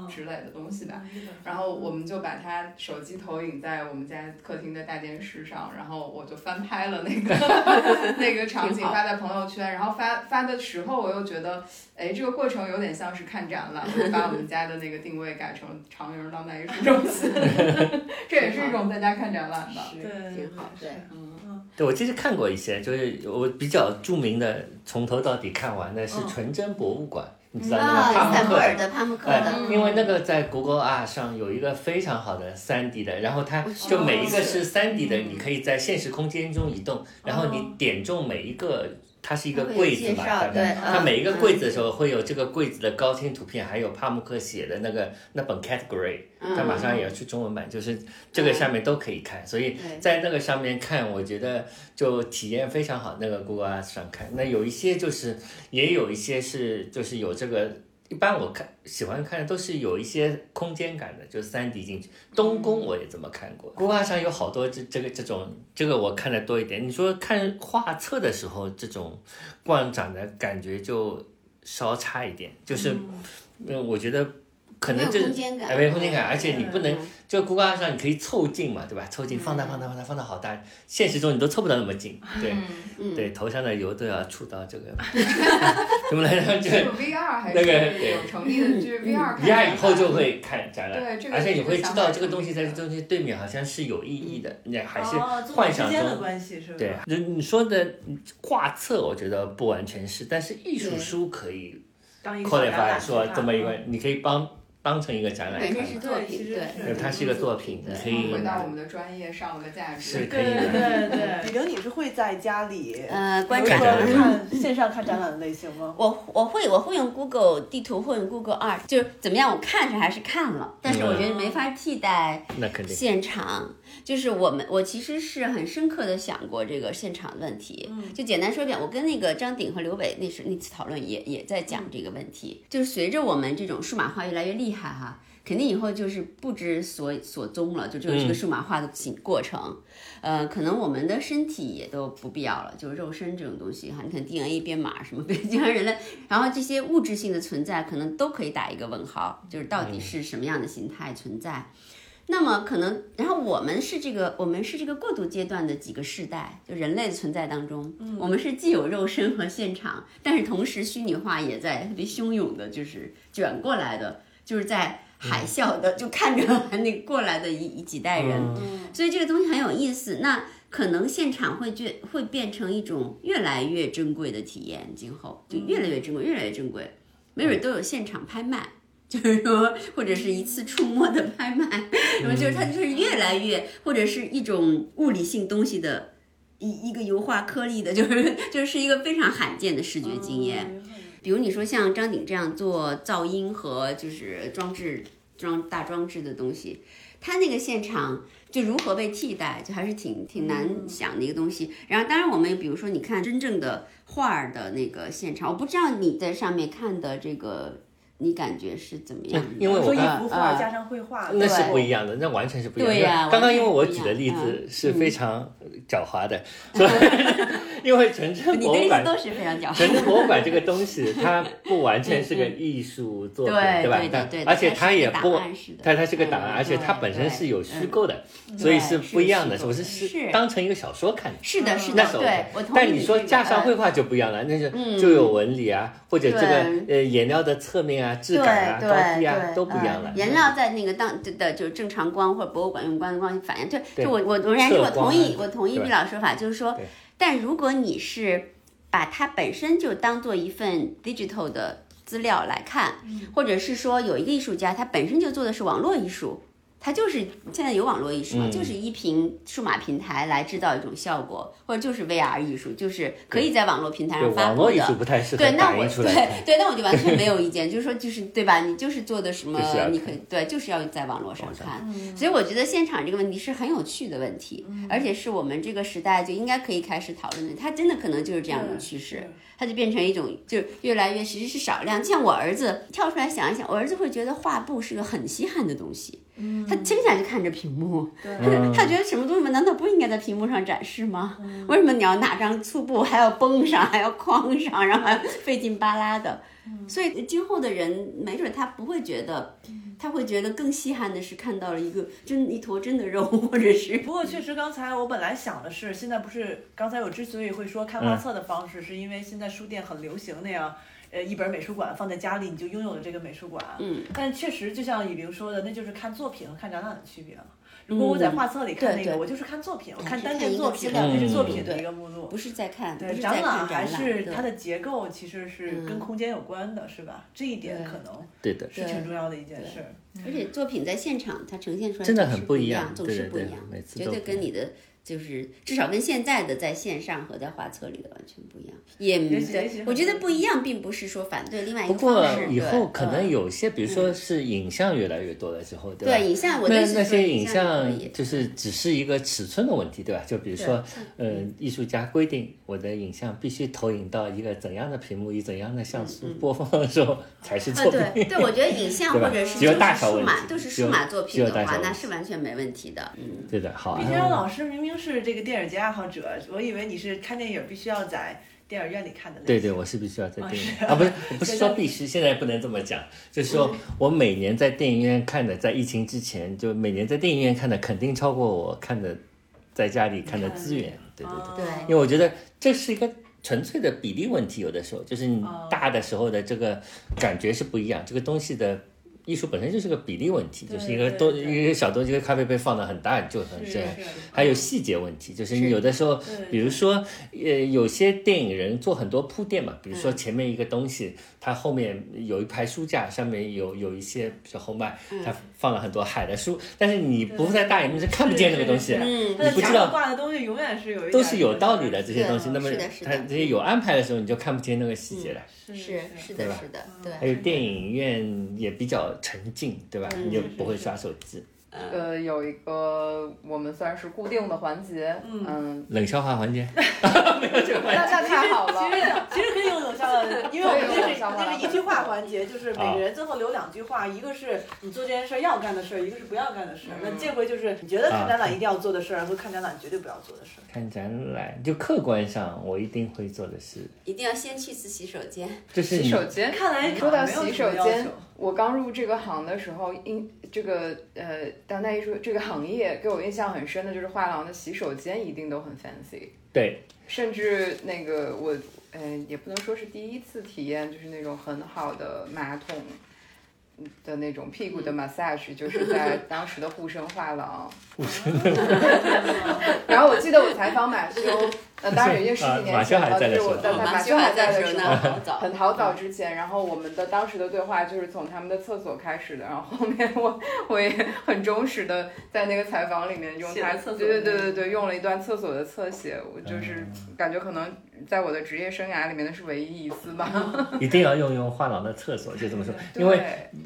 之类的东西吧。然后我们就把它手机投影在我们家客厅的大电视上，然后我就翻拍了那个 [laughs] 那个场景发在朋友圈，然后发发的时候我又觉得，哎，这个过程有点像是看展览，我就把我们家的那个定位改成长营当代艺术中心，[laughs] 这也是一种在家看展览吧。对，挺好，对，嗯，对我其实看过一些，就是我比较著名的，从头到底看完的是嗯纯真博物馆，你知道那个啊，帕慕克的。哎的，，因为那个在 Google Art 上有一个非常好的 3D 的，然后它哦就每一个是 3D 的，你可以在现实空间中移动，然后哦。你点中每一个，它是一个柜子嘛，大概它每一个柜子的时候会有这个柜子的高清图片，还有帕慕克写的那个那本 category，它马上也要去中文版，就是这个上面都可以看，所以在那个上面看，我觉得就体验非常好。那个 Google Art 上看，那有一些就是也有一些是就是有这个。一般我看喜欢看的都是有一些空间感的，就三 D 进去。东宫我也这么看过，Google Art 上有好多这这个这种，这个我看的多一点。你说看画册的时候，这种逛展的感觉就稍差一点，就是，嗯，我觉得可能这没有空间感。哎没有空间感，而且你不能嗯就 Google 上你可以凑近嘛，对吧？凑近放大放大放大放大好大，现实中你都凑不到那么近，[laughs] 对嗯。对，头上的油都要触到这个，[laughs] 怎么来着？这这个个 VR 还那个是对。有诚意的，就是 VR 看 VR 以后就会看展览，对这个而且你会知道这这个东西在这东西对面好像是有意义的，你还是幻想美之间的中。关系是吧？对，就你说的画册，我觉得不完全是，但是艺术对。书可以当一个小展览说这么一个嗯，你可以帮当成一个展览本看嘛。身是作品，对它是一个作品对你可以回到我们的专业上了个价值。是可以对的对对李玲，[laughs] 你是会在家里呃，观比如展看线上看展览的类型吗？我我会我会用 Google 地图会用 Google Art，就是怎么样，我看是还是看了，但是我觉得没法替代那肯定。现场。就是我们我其实是很深刻的想过这个现场问题。就简单说一遍，我跟那个张鼎和刘伟那时那次讨论也也在讲这个问题。就是随着我们这种数码化越来越厉害哈。肯定以后就是不知所所踪了，就这个这个数码化的进过程，呃，可能我们的身体也都不必要了，就是肉身这种东西哈，你看 DNA 编码什么，就像人类，然后这些物质性的存在可能都可以打一个问号，就是到底是什么样的形态存在。那么可能，然后我们是这个，我们是这个过渡阶段的几个世代，就人类的存在当中，我们是既有肉身和现场，但是同时虚拟化也在特别汹涌的，就是卷过来的，就是在海啸的，就看着那过来的一一几代人，所以这个东西很有意思。那可能现场会觉会变成一种越来越珍贵的体验，今后就越来越珍贵，越来越珍贵，没准都有现场拍卖。就是说，或者是一次触摸的拍卖，然后就是它就是越来越，或者是一种物理性东西的一一个油画颗粒的，就是就是一个非常罕见的视觉经验。比如你说像张鼎这样做噪音和就是装置装大装置的东西，它那个现场就如何被替代，就还是挺挺难想的一个东西。然后当然我们比如说你看真正的画儿的那个现场，我不知道你在上面看的这个。你感觉是怎么样？因为我说一幅画加上绘画，那是不一样的，那完全是不一样的。对呀刚刚因为我举的例子是嗯非常狡猾的，[laughs] 所以因为纯真博物馆意思都是非常狡猾。纯真博物馆这个 [laughs] 东西，它不完全是个艺术作品，吧？对吧但对对而且它也不它它是个档案，嗯而且它本身是有虚嗯构的，所以是不一样的。我是是是当成一个小说看的。是的，是的，对，我同意但你说架上绘画就不一样了，那就嗯就有纹理啊，或者这个呃颜料的侧面啊、质感啊、对高低啊都不一样了呃。颜料在那个当的的就是正常光或者博物馆用光的光反应，对，就我我我仍然是我同意啊我同意毕老师说法，就是说对，但如果你是把它本身就当做一份 digital 的资料来看，嗯或者是说有一个艺术家他本身就做的是网络艺术。它就是现在有网络艺术嘛，嗯就是依凭数码平台来制造一种效果，或者就是 VR 艺术，就是可以在网络平台上发布的。网络艺术不太适合对，那我。对对，那我就完全没有意见，就是说，就是对吧？你就是做的什么你可以对，就是要在网络上看。所以我觉得现场这个问题是很有趣的问题，而且是我们这个时代就应该可以开始讨论的。它真的可能就是这样一种趋势，它就变成一种就越来越其实是少量。就像我儿子跳出来想一想，我儿子会觉得画布是个很稀罕的东西，他生下来就看着屏幕，[laughs] 嗯他觉得什么东西难道不应该在屏幕上展示吗？为什么你要拿张粗布还要绷上，还要框上，然后还费劲巴拉的？所以今后的人，没准他不会觉得，他会觉得更稀罕的是看到了一个真一坨真的肉，或者是不过确实，刚才我本来想的是，现在不是刚才我之所以会说看画册的方式，是因为现在书店很流行那样，呃，一本美术馆放在家里，你就拥有了这个美术馆。嗯，但确实就像雨玲说的，那就是看作品和看展览的区别了。如果我在画册里看那个，对对我就是看作品，我看单件作品，那是作嗯品的对一个目录不。是在看，对，展览还是它的结构其实是跟嗯空间有关的，是吧？这一点可能对的，是挺重要的一件事。而且作品在现场它呈现出来真的是很不一样，总是不一样，绝对跟你的就是至少跟现在的在线上和在画册里的完全不一样。也我觉得不一样，并不是说反对另外一不过个方式。以后可能嗯有些，比如说是影像越来越多了之后，对吧？对影像，我的那那些影像就是只是一个尺寸的问题，对吧？就比如说，呃，艺术家规定我的影像必须投影到一个怎样的屏幕，以怎样的像素播放的时候才是呃，作品。对对，我觉得影像 [laughs] 或者是只有就是数大小问题码都是数码作品的话，那是完全没问题的。嗯，对的，好啊。毕天老师明明是这个电影节爱好者，我以为你是看电影必须要在电影院里看的。对对，我是必须要在电影院啊，不是 [laughs] 不是说必须，现在不能这么讲，就是说我每年在电影院看的，在疫情之前，就每年在电影院看的，肯定超过我看的在家里看的资源。对对对，对因为我觉得这是一个纯粹的比例问题，有的时候就是你大的时候的这个感觉是不一样，这个东西的。艺术本身就是个比例问题，就是一个多对对。一个小东西，一个咖啡杯放的很大就很是震撼是。还有细节问题，就是你有的时候，比如说，呃，有些电影人做很多铺垫嘛，比如说前面一个东西，它后面有一排书架，上面有有一些比如后麦，它放了很多海的书，但是你不在大荧幕是看不见那个东西，你不知道挂的东西永远是有一都是有道理的这些东西，那么它这些有安排的时候，你就看不见那个细节了。是是是。的，是的，对。还有电影院也比较沉静，对吧？你就不会刷手机。呃，有一个我们算是固定的环节，嗯，冷笑话 [laughs] 环节，那那太好了。其实其实可以用冷笑话，[laughs] 因为我们可以用那是冷笑话。那是一句话环节，就是每个人最后留两句话，一个是你做这件事儿要干的事儿，一个是不要干的事儿。那这回就是你觉得看展览一定要做的事儿，和看展览绝对不要做的事儿。看展览就客观上我一定会做的事，一定要先去次洗手间。这是洗手间，看来说到没有洗手间求，我刚入这个行的时候，印这个呃当代艺术这个行业给我印象很深的就是画廊的洗手间一定都很 fancy，对甚至那个我呃也不能说是第一次体验，就是那种很好的马桶。的那种屁股的 massage，就是在当时的沪深画廊。[laughs] 然后我记得我采访马修，呃，当然已经十几年前了，就是我在在马马修还在的时候呢，时候，好早，很好早之前，然后我们的当时的对话就是从他们的厕所开始的，然后后面我我也很忠实的在那个采访里面用他厕所对对对对对用了一段厕所的侧写，我就是感觉可能在我的职业生涯里面那是唯一一次吧。[laughs] 一定要用用画廊的厕所，就这么说，[laughs] 因为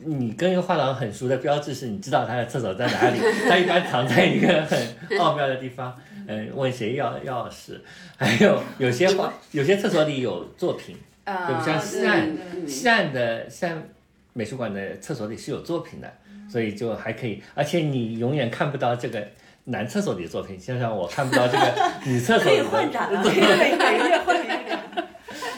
你跟一个画廊很熟的标志是你知道他的厕所在哪里，他一般藏在一个很奥妙的地方。嗯，问谁要钥匙？还有有些话，有些厕所里有作品，啊，就像西岸嗯西岸的西岸美术馆的厕所里是有作品的，所以就还可以，而且你永远看不到这个男厕所里的作品，就像我看不到这个女厕所可以里的换展了，可以每每个月换一个展。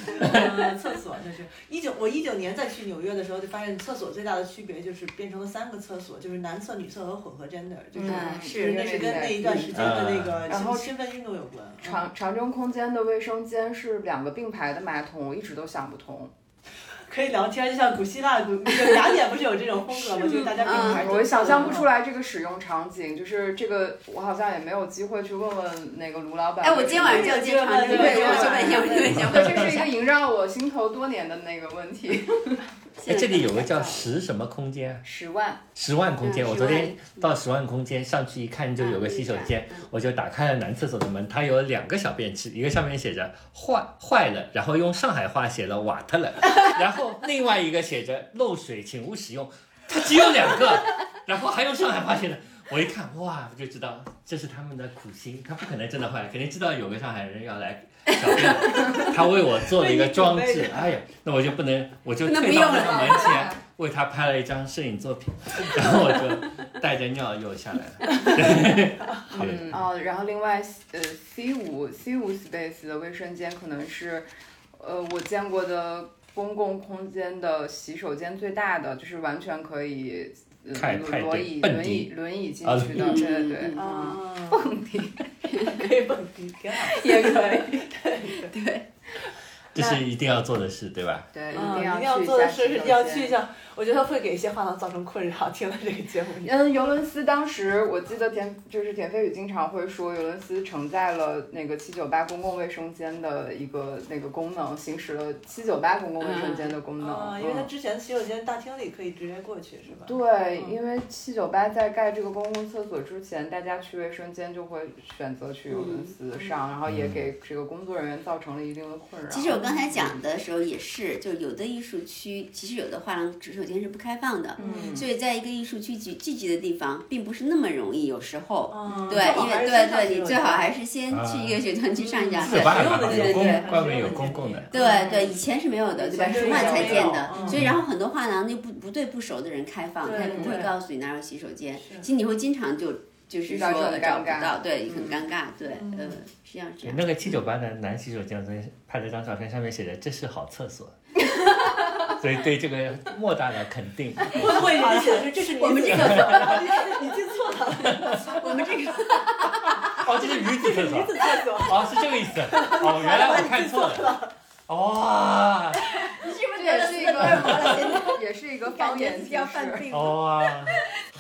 [laughs] 呃，厕所就是一九，我一九年再去纽约的时候，就发现厕所最大的区别就是变成了三个厕所，就是男厕、女厕和混合 gender，就是、嗯是那是跟那一段时间的那个然后身份运动有关。嗯长长征空间的卫生间是两个并排的马桶，我一直都想不通。可以聊天，就像古希腊古那个雅典不是有这种风格吗？就是大家并排。我想象不出。来这个使用场景，就是这个，我好像也没有机会去问问那个卢老板。哎，我今天晚上就要进场，对会去问一下，我去问一下，对，[laughs] 这是一个萦绕我心头多年的那个问题。哎，这里有个叫十什么空间啊？十万，十万空间，嗯我昨天到十万空间上去一看，就有个洗手间，我就打开了男厕所的门，它有两个小便池，一个上面写着坏坏了，然后用上海话写了瓦特了，[laughs] 然后另外一个写着漏水，请勿使用，它只有两个，然后还用上海话写的。我一看，哇，我就知道这是他们的苦心，他不可能真的坏，肯定知道有个上海人要来小便，他为我做了一个装置，哎呀，那我就不能，我就退到那个门前，为他拍了一张摄影作品，[laughs] 然后我就带着尿又下来了。[laughs] 对，嗯哦，然后另外呃 C 五 C 五 space 的卫生间可能是呃我见过的公共空间的洗手间最大的，就是完全可以。呃派派对轮椅蹦轮椅迪轮椅进啊去的，嗯对对对，蹦迪 [laughs] 可以蹦迪，挺好。[laughs] 也可以。[laughs] 对这是一定要做的事，对吧？对，一嗯，定要一定要去做的事是要去一下，我觉得会给一些画廊造成困扰。听了这个节目，嗯，尤伦斯当时我记得田就是田飞宇经常会说，尤伦斯承载了那个七九八公共卫生间的一个那个功能，行使了七九八公共卫生间的功能。啊，因为它嗯之前洗手间大厅里可以直接过去，是吧？对，嗯因为七九八在盖这个公共厕所之前，大家去卫生间就会选择去尤伦斯上，然后也给这个工作人员造成了一定的困扰。其实我刚才讲的时候也是，就有的艺术区其实有的画廊洗手间是不开放的，嗯所以在一个艺术区聚聚集的地方，并不是那么容易，有时候。嗯对，因为对对，你最好还是先去一个学团去上一下。这吧实用的有公对对外面有公共的，对对，以前是没有的，对吧？以前是书漫才建的，嗯所以然后很多画廊那不不对不熟的人开放，他也不会告诉你哪有洗手间，其实你会经常就就是说找不到，对，很嗯尴尬，对，呃，是要这样。那个七九八的男洗手间，我昨天拍了张照片，上面写着“这是好厕所”，[laughs] 所以对这个莫大的肯定。会不会你写的是这是我们这个你记错了，我们这个 [laughs] 哦，这是女子厕所，女子厕所。哦，是这个意思。哦，[laughs] 原来我看错了。哇，你是不是觉得也是一个也是一个方言要犯，病了。哇，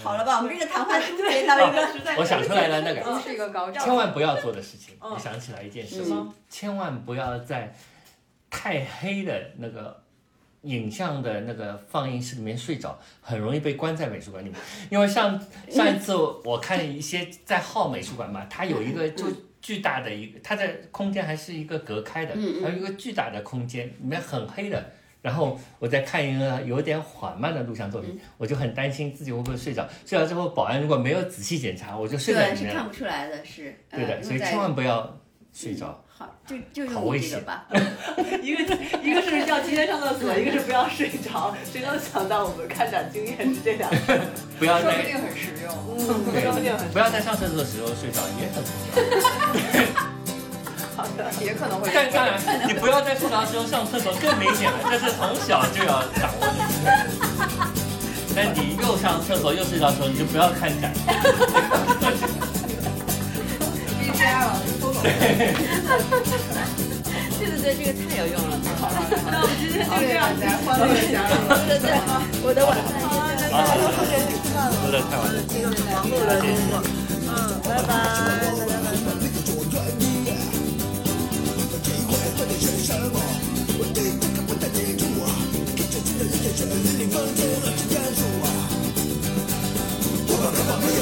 好了吧，我们这个谈话是不是可以到一个实在我想出来了，那个都是一个高招。千万不要做的事情，嗯我想起来一件事情，千万不要在太黑的那个影像的那个放映室里面睡着，很容易被关在美术馆里面。因为上 [laughs] 上一次我看一些在浩美术馆嘛，它有一个就巨大的一个，它的空间还是一个隔开的，还有一个巨大的空间，里面很黑的。然后我在看一个有点缓慢的录像作品，我就很担心自己会不会睡着。睡着之后，保安如果没有仔细检查，我就睡在对，里面了。是看不出来的，是。呃对的，所以千万不要睡着。好，就就用你这个吧。[laughs] 一个一个是要提前上厕所，一个是不要睡着。谁能想到我们看展经验是这两个？[laughs] 不要在 [laughs] 说不定很实用。嗯，说不定很不要在上厕所的时候睡着，也很重要。也可能会但当然，你不要在睡着的时候上厕所更明显了，这是从小就要掌握的。但你又上厕所又睡着的时候，你就不要看展。[laughs] 对对对，这个太有用了。好，那我们今天就这样，大家欢乐一下。对对对，我的晚饭就到好好好，说的太晚了。忙碌的工作。嗯，拜拜，拜拜。我们有